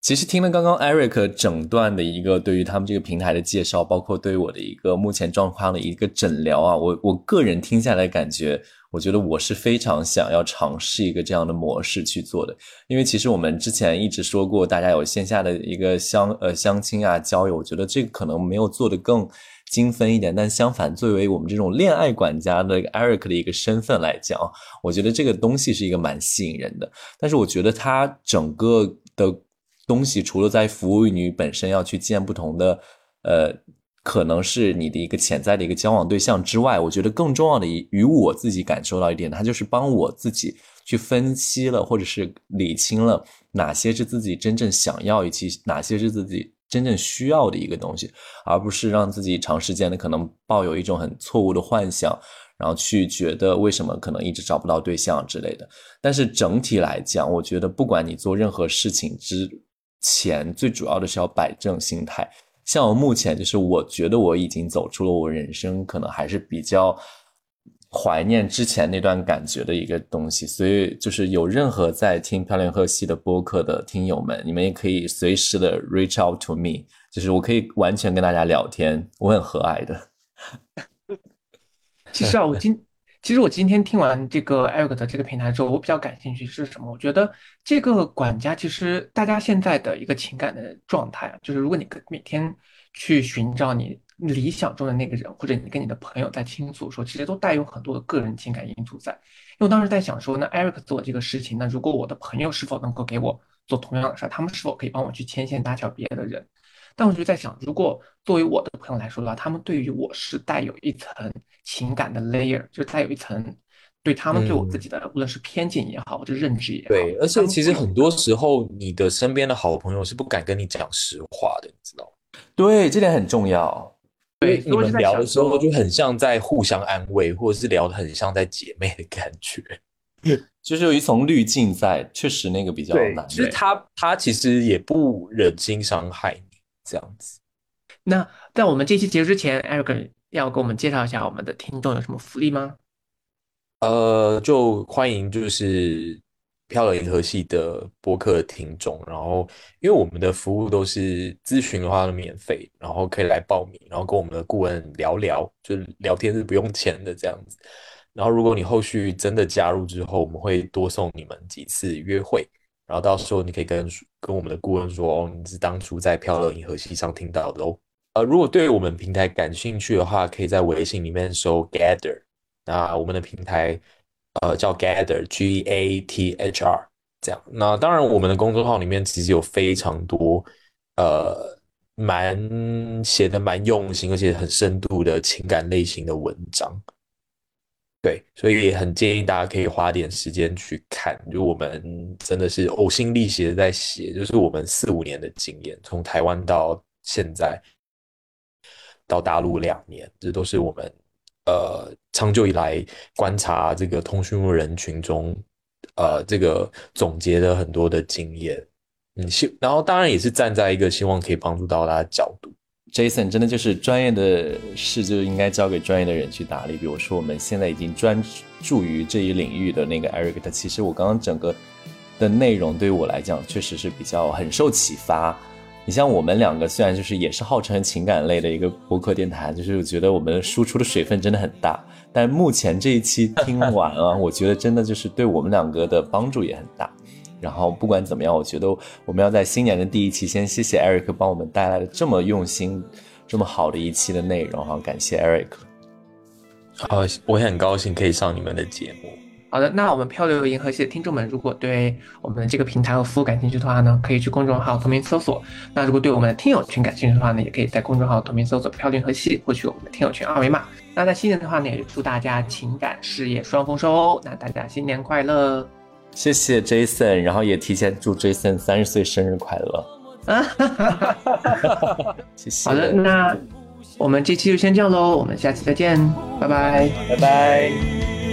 其实听了刚刚 Eric 整段的一个对于他们这个平台的介绍，包括对我的一个目前状况的一个诊疗啊，我我个人听下来感觉，我觉得我是非常想要尝试一个这样的模式去做的，因为其实我们之前一直说过，大家有线下的一个相呃相亲啊交友，我觉得这个可能没有做的更精分一点，但相反，作为我们这种恋爱管家的 Eric 的一个身份来讲，我觉得这个东西是一个蛮吸引人的，但是我觉得它整个的。东西除了在服务于你本身要去见不同的，呃，可能是你的一个潜在的一个交往对象之外，我觉得更重要的一与我自己感受到一点，它就是帮我自己去分析了或者是理清了哪些是自己真正想要以及哪些是自己真正需要的一个东西，而不是让自己长时间的可能抱有一种很错误的幻想，然后去觉得为什么可能一直找不到对象之类的。但是整体来讲，我觉得不管你做任何事情之前最主要的是要摆正心态，像我目前就是，我觉得我已经走出了我人生可能还是比较怀念之前那段感觉的一个东西，所以就是有任何在听漂亮贺系的播客的听友们，你们也可以随时的 reach out to me，就是我可以完全跟大家聊天，我很和蔼的。其实啊，我今。其实我今天听完这个 Eric 的这个平台之后，我比较感兴趣是什么？我觉得这个管家其实大家现在的一个情感的状态啊，就是如果你每天去寻找你理想中的那个人，或者你跟你的朋友在倾诉说，其实都带有很多的个人情感因素在。因为我当时在想说，那 Eric 做这个事情，那如果我的朋友是否能够给我做同样的事儿，他们是否可以帮我去牵线搭桥别的人？但我就在想，如果作为我的朋友来说的话，他们对于我是带有一层情感的 layer，就带有一层对他们对我自己的，无论是偏见也好，或者认知也好。对，而且其实很多时候，你的身边的好朋友是不敢跟你讲实话的，你知道吗？对，这点很重要。对，你们聊的时候就很像在互相安慰，或者是聊的很像在姐妹的感觉，就是有一层滤镜在，确实那个比较难。其实他他其实也不忍心伤害你。这样子，那在我们这期结束之前，Eric 要给我们介绍一下我们的听众有什么福利吗？呃，就欢迎就是漂流银河系的播客听众，然后因为我们的服务都是咨询的话都免费，然后可以来报名，然后跟我们的顾问聊聊，就是聊天是不用钱的这样子。然后如果你后续真的加入之后，我们会多送你们几次约会。然后到时候你可以跟跟我们的顾问说哦，你是当初在漂流银河系上听到的哦。呃，如果对我们平台感兴趣的话，可以在微信里面搜 Gather，那我们的平台呃叫 Gather，G A T H R 这样。那当然，我们的公众号里面其实有非常多呃蛮写的蛮用心，而且很深度的情感类型的文章。对，所以也很建议大家可以花点时间去看，就我们真的是呕心沥血的在写，就是我们四五年的经验，从台湾到现在，到大陆两年，这都是我们呃长久以来观察这个通讯录人群中，呃这个总结的很多的经验，嗯，希然后当然也是站在一个希望可以帮助到大家角度。Jason 真的就是专业的事就应该交给专业的人去打理。比如说，我们现在已经专注于这一领域的那个 Eric，他其实我刚刚整个的内容对于我来讲，确实是比较很受启发。你像我们两个，虽然就是也是号称情感类的一个播客电台，就是我觉得我们输出的水分真的很大。但目前这一期听完啊，我觉得真的就是对我们两个的帮助也很大。然后不管怎么样，我觉得我们要在新年的第一期先谢谢 Eric 帮我们带来了这么用心、这么好的一期的内容哈，感谢 Eric。好，我也很高兴可以上你们的节目。好的，那我们漂流银河系的听众们，如果对我们的这个平台和服务感兴趣的话呢，可以去公众号同名搜索。那如果对我们的听友群感兴趣的话呢，也可以在公众号同名搜索“漂流银河系”获取我们的听友群二维码。那在新年的话呢，也祝大家情感事业双丰收哦。那大家新年快乐！谢谢 Jason，然后也提前祝 Jason 三十岁生日快乐。啊，谢谢。好的，那我们这期就先这样喽，我们下期再见，拜拜，拜拜。